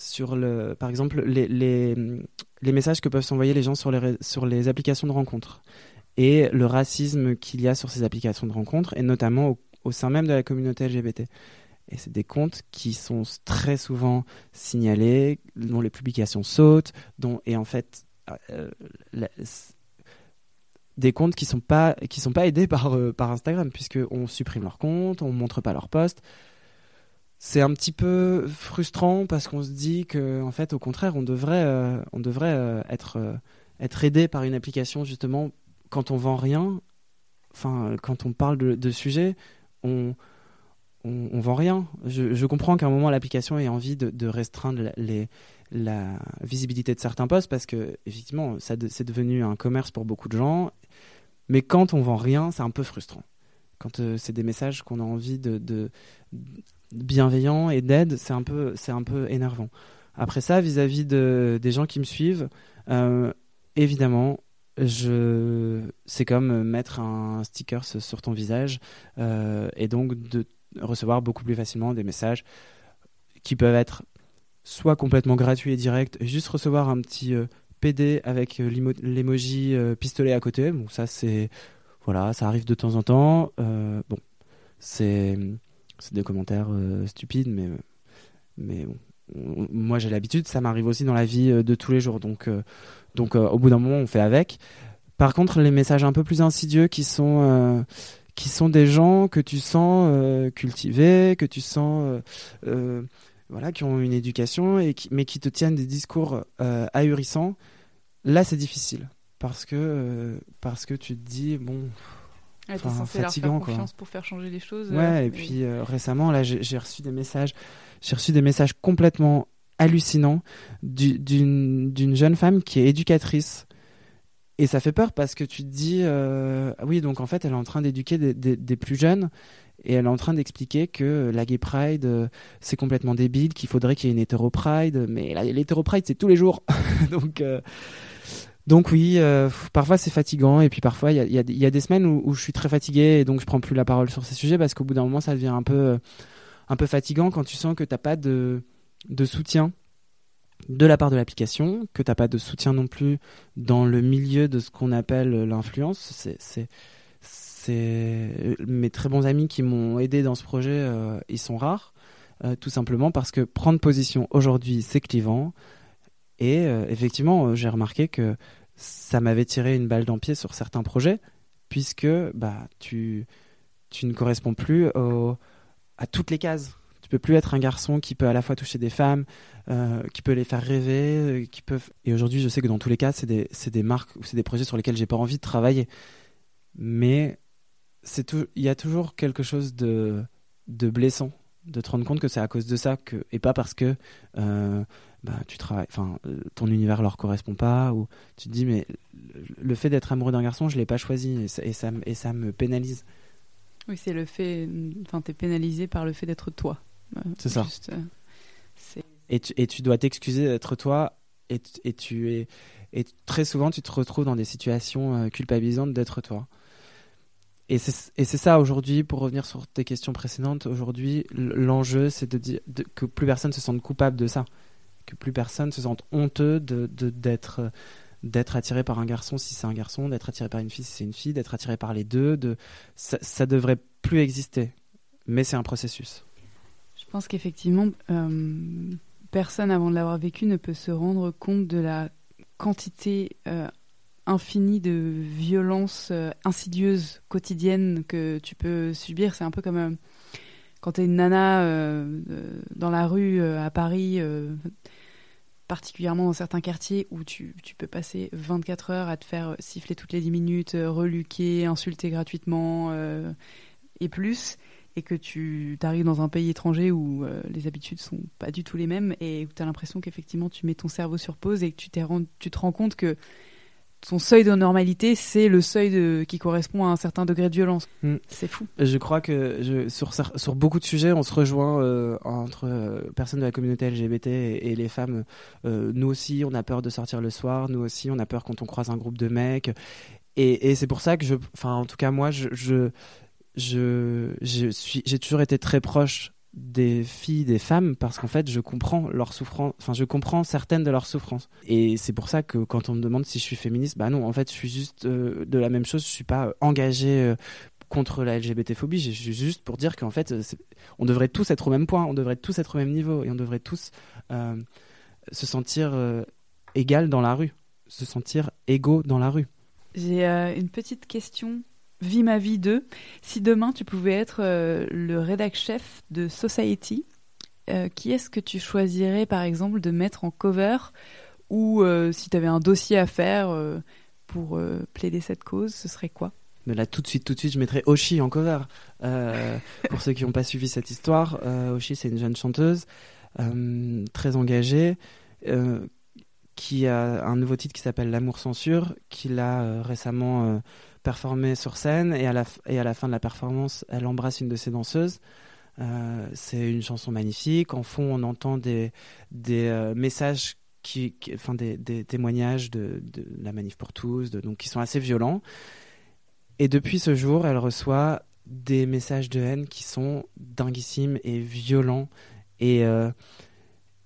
sur le, par exemple, les, les, les messages que peuvent s'envoyer les gens sur les, sur les applications de rencontres et le racisme qu'il y a sur ces applications de rencontres, et notamment au, sein même de la communauté LGBT. Et c'est des comptes qui sont très souvent signalés, dont les publications sautent, dont, et en fait, euh, des comptes qui sont pas sont pas aidés par euh, par Instagram puisque on supprime leurs comptes, on montre pas leurs posts c'est un petit peu frustrant parce qu'on se dit que en fait au contraire on devrait euh, on devrait euh, être euh, être aidé par une application justement quand on vend rien. Enfin quand on parle de, de sujet on, on, vend rien. Je, comprends qu'à un moment l'application ait envie de, restreindre la, visibilité de certains posts parce que effectivement c'est devenu un commerce pour beaucoup de gens. Mais quand on vend rien c'est un peu frustrant. Quand c'est des messages qu'on a envie de bienveillant et d'aide, c'est un peu, c'est un peu énervant. Après ça, vis-à-vis de, des gens qui me suivent, euh, évidemment, je, c'est comme mettre un sticker sur ton visage et donc de recevoir beaucoup plus facilement des messages qui peuvent être soit complètement gratuits et directs, juste recevoir un petit PD avec l'emoji pistolet à côté. Ça c'est voilà, ça arrive de temps en temps. bon, c'est c'est des commentaires stupides, mais mais bon, moi j'ai l'habitude, ça m'arrive aussi dans la vie euh, de tous les jours. Donc, euh, donc euh, au bout d'un moment, on fait avec. Par contre, les messages un peu plus insidieux qui sont qui sont des gens que tu sens cultivés, que tu sens voilà, qui ont une éducation et qui, mais qui te tiennent des discours ahurissants. Là, c'est difficile parce que parce que tu te dis bon. Ouais, censé fatigant, leur faire confiance pour faire changer les choses. Ouais, et puis récemment, là, j'ai reçu des messages j'ai reçu des messages complètement hallucinants d'une jeune femme qui est éducatrice. Et ça fait peur parce que tu te dis, euh, oui, donc en fait, elle est en train d'éduquer des, plus jeunes et elle est en train d'expliquer que la gay pride, euh, c'est complètement débile, qu'il faudrait qu'il y ait une hétéro pride, mais l'hétéro pride, c'est tous les jours. *laughs* donc, euh, donc oui, parfois c'est fatigant et puis parfois il y a, des semaines où, je suis très fatigué et donc je prends plus la parole sur ces sujets parce qu'au bout d'un moment, ça devient un peu un peu fatigant quand tu sens que tu n'as pas de, soutien de la part de l'application, que tu n'as pas de soutien non plus dans le milieu de ce qu'on appelle l'influence. C'est, mes très bons amis qui m'ont aidé dans ce projet, euh, ils sont rares, euh, tout simplement parce que prendre position aujourd'hui, c'est clivant. Et euh, effectivement, j'ai remarqué que ça m'avait tiré une balle dans le pied sur certains projets, puisque bah, tu, tu ne corresponds plus à toutes les cases. Tu peux plus être un garçon qui peut à la fois toucher des femmes, euh, qui peut les faire rêver, euh, qui peuvent. Et aujourd'hui, je sais que dans tous les cas, c'est des, des, marques ou c'est des projets sur lesquels j'ai pas envie de travailler. Mais. Il y a toujours quelque chose de, de blessant, de te rendre compte que c'est à cause de ça que et pas parce que euh, bah, tu travailles, enfin, ton univers leur correspond pas ou tu te dis mais le fait d'être amoureux d'un garçon, je l'ai pas choisi et ça, et ça, et ça me pénalise. Oui, c'est le fait. Enfin, t'es pénalisé par le fait d'être toi. Euh, c'est ça. Euh, et, tu, et tu dois t'excuser d'être toi. Et, et, tu es. Et très souvent, tu te retrouves dans des situations euh, culpabilisantes d'être toi. Et c'est ça aujourd'hui, pour revenir sur tes questions précédentes, aujourd'hui, l'enjeu, c'est de dire que plus personne se sente coupable de ça. Que plus personne se sente honteux d'être. De, d'être attiré par un garçon si c'est un garçon, d'être attiré par une fille si c'est une fille, d'être attiré par les deux. De... Ça, ça devrait plus exister. Mais c'est un processus. Je pense qu'effectivement, euh, personne avant de l'avoir vécu ne peut se rendre compte de la quantité euh, infinie de violences euh, insidieuses quotidiennes que tu peux subir. C'est un peu comme quand tu es une nana dans la rue à Paris particulièrement dans certains quartiers où tu, tu, peux passer 24 heures à te faire siffler toutes les 10 minutes, euh, reluquer, insulter gratuitement euh, et plus, et que tu arrives dans un pays étranger où euh, les habitudes sont pas du tout les mêmes et où tu as l'impression qu'effectivement tu mets ton cerveau sur pause et que tu, tu te rends compte que son seuil de normalité, c'est le seuil de, qui correspond à un certain degré de violence. Mm. C'est fou. Je crois que je, sur, sur beaucoup de sujets, on se rejoint euh, entre euh, personnes de la communauté LGBT et, les femmes. Euh, nous aussi, on a peur de sortir le soir. Nous aussi, on a peur quand on croise un groupe de mecs. Et, et c'est pour ça que je, enfin, en tout cas, moi, je, je, je, je suis, j'ai toujours été très proche des filles, des femmes, parce qu'en fait, je comprends leur souffrance, enfin, je comprends certaines de leurs souffrances. Et c'est pour ça que quand on me demande si je suis féministe, bah non, en fait, je suis juste euh, de la même chose, je suis pas euh, engagée euh, contre la LGBT-phobie, je suis juste pour dire qu'en fait, on devrait tous être au même point, on devrait tous être au même niveau, et on devrait tous se sentir égal dans la rue, se sentir égaux dans la rue. J'ai une petite question Vie ma vie 2. Si demain tu pouvais être euh, le rédac chef de Society, euh, qui est-ce que tu choisirais par exemple de mettre en cover ou euh, si tu avais un dossier à faire pour plaider cette cause, ce serait quoi? Mais là, tout de suite, tout de suite, je mettrais Oshi en cover. pour ceux qui n'ont pas suivi cette histoire, Oshi, c'est une jeune chanteuse très engagée qui a un nouveau titre qui s'appelle L'amour censure, qu'il a récemment performer sur scène et à la, et à la fin de la performance, elle embrasse une de ses danseuses. Euh, c'est une chanson magnifique. En fond, on entend des, des euh, messages qui, enfin des, témoignages de, la manif pour tous, de, donc qui sont assez violents. Et depuis ce jour, elle reçoit des messages de haine qui sont dinguissimes et violents et euh,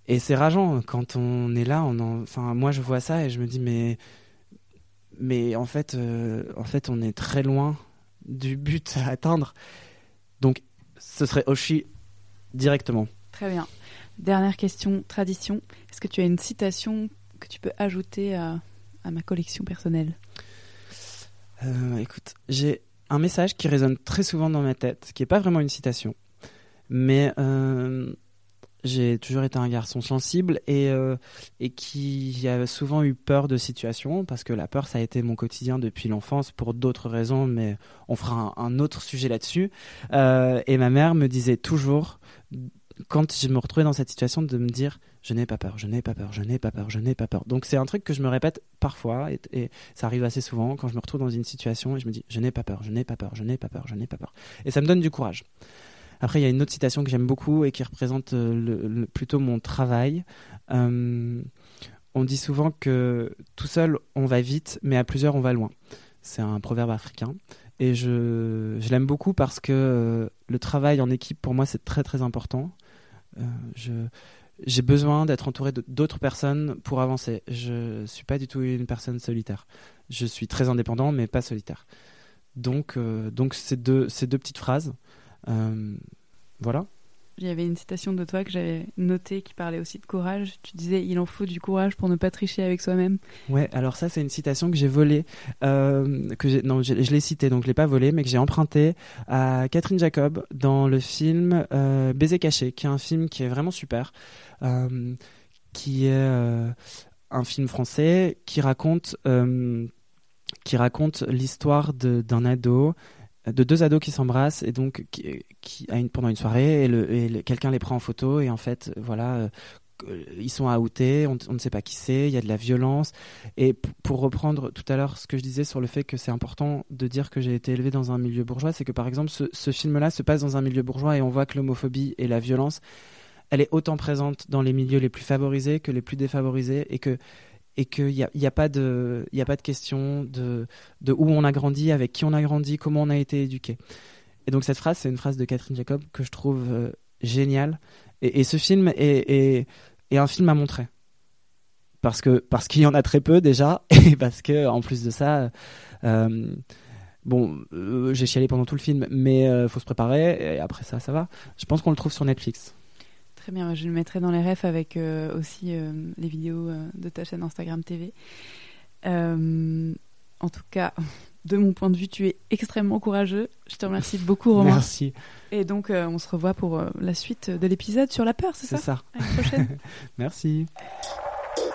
et c'est rageant quand on est là. Enfin moi je vois ça et je me dis mais mais en fait euh, en fait on est très loin du but à atteindre. Donc ce serait Oshi directement. Très bien. Dernière question, tradition. Est-ce que tu as une citation que tu peux ajouter à, ma collection personnelle? Euh, Écoute, j'ai un message qui résonne très souvent dans ma tête, qui n'est pas vraiment une citation, mais euh, j'ai toujours été un garçon sensible et, euh, et qui a souvent eu peur de situations, parce que la peur, ça a été mon quotidien depuis l'enfance pour d'autres raisons, mais on fera un, un autre sujet là-dessus. et ma mère me disait toujours quand je me retrouvais dans cette situation de me dire je n'ai pas peur, je n'ai pas peur, je n'ai pas peur, je n'ai pas peur. Donc c'est un truc que je me répète parfois et, ça arrive assez souvent quand je me retrouve dans une situation et je me dis je n'ai pas peur, je n'ai pas peur, je n'ai pas peur, je n'ai pas peur. Et ça me donne du courage. Après il y a une autre citation que j'aime beaucoup et qui représente euh, plutôt mon travail. Euh, on dit souvent que tout seul on va vite, mais à plusieurs on va loin. C'est un proverbe africain. Et je, je l'aime beaucoup parce que euh, le travail en équipe, pour moi, c'est très très important. Euh, j'ai besoin d'être entouré d'autres personnes pour avancer. Je ne suis pas du tout une personne solitaire. Je suis très indépendant, mais pas solitaire. Donc, euh, donc ces, deux, ces deux petites phrases, euh, voilà. Il y avait une citation de toi que j'avais notée qui parlait aussi de courage. Tu disais il en faut du courage pour ne pas tricher avec soi-même. Ouais, alors ça c'est une citation que j'ai volée, euh, que non je, l'ai citée donc je l'ai pas volée, mais que j'ai empruntée à Catherine Jacob dans le film euh, Baiser caché, qui est un film qui est vraiment super, euh, qui est un film français qui raconte qui raconte l'histoire d'un ado de deux ados qui s'embrassent et donc qui, pendant une soirée et, quelqu'un les prend en photo et en fait voilà euh, ils sont outés, on, on, ne sait pas qui c'est, il y a de la violence. Et pour reprendre tout à l'heure ce que je disais sur le fait que c'est important de dire que j'ai été élevé dans un milieu bourgeois, c'est que par exemple ce, ce film-là se passe dans un milieu bourgeois et on voit que l'homophobie et la violence, elle est autant présente dans les milieux les plus favorisés que les plus défavorisés et que et qu'il n'y a, y a, pas de, y a pas de question de, de où on a grandi, avec qui on a grandi, comment on a été éduqué. Et donc cette phrase, c'est une phrase de Catherine Jacob que je trouve euh, géniale. Et, ce film est, est, un film à montrer. Parce parce qu'il y en a très peu déjà, *laughs* et parce que en plus de ça, euh, bon, euh, j'ai chialé pendant tout le film, mais il faut se préparer. Et après ça, ça va. Je pense qu'on le trouve sur Netflix. Très bien, je le mettrai dans les refs avec euh, aussi euh, les vidéos euh, de ta chaîne Instagram TV. en tout cas, *laughs* de mon point de vue, tu es extrêmement courageux. Je te remercie *laughs* beaucoup, Romain. Merci. Et donc, on se revoit pour la suite de l'épisode sur la peur, c'est ça? C'est ça. À la prochaine. *laughs* Merci.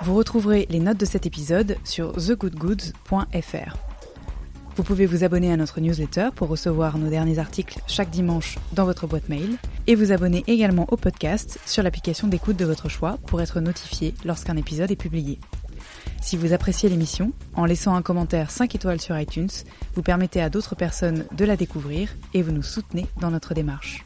Vous retrouverez les notes de cet épisode sur thegoodgoods.fr. Vous pouvez vous abonner à notre newsletter pour recevoir nos derniers articles chaque dimanche dans votre boîte mail et vous abonner également au podcast sur l'application d'écoute de votre choix pour être notifié lorsqu'un épisode est publié. Si vous appréciez l'émission, en laissant un commentaire 5 étoiles sur iTunes, vous permettez à d'autres personnes de la découvrir et vous nous soutenez dans notre démarche.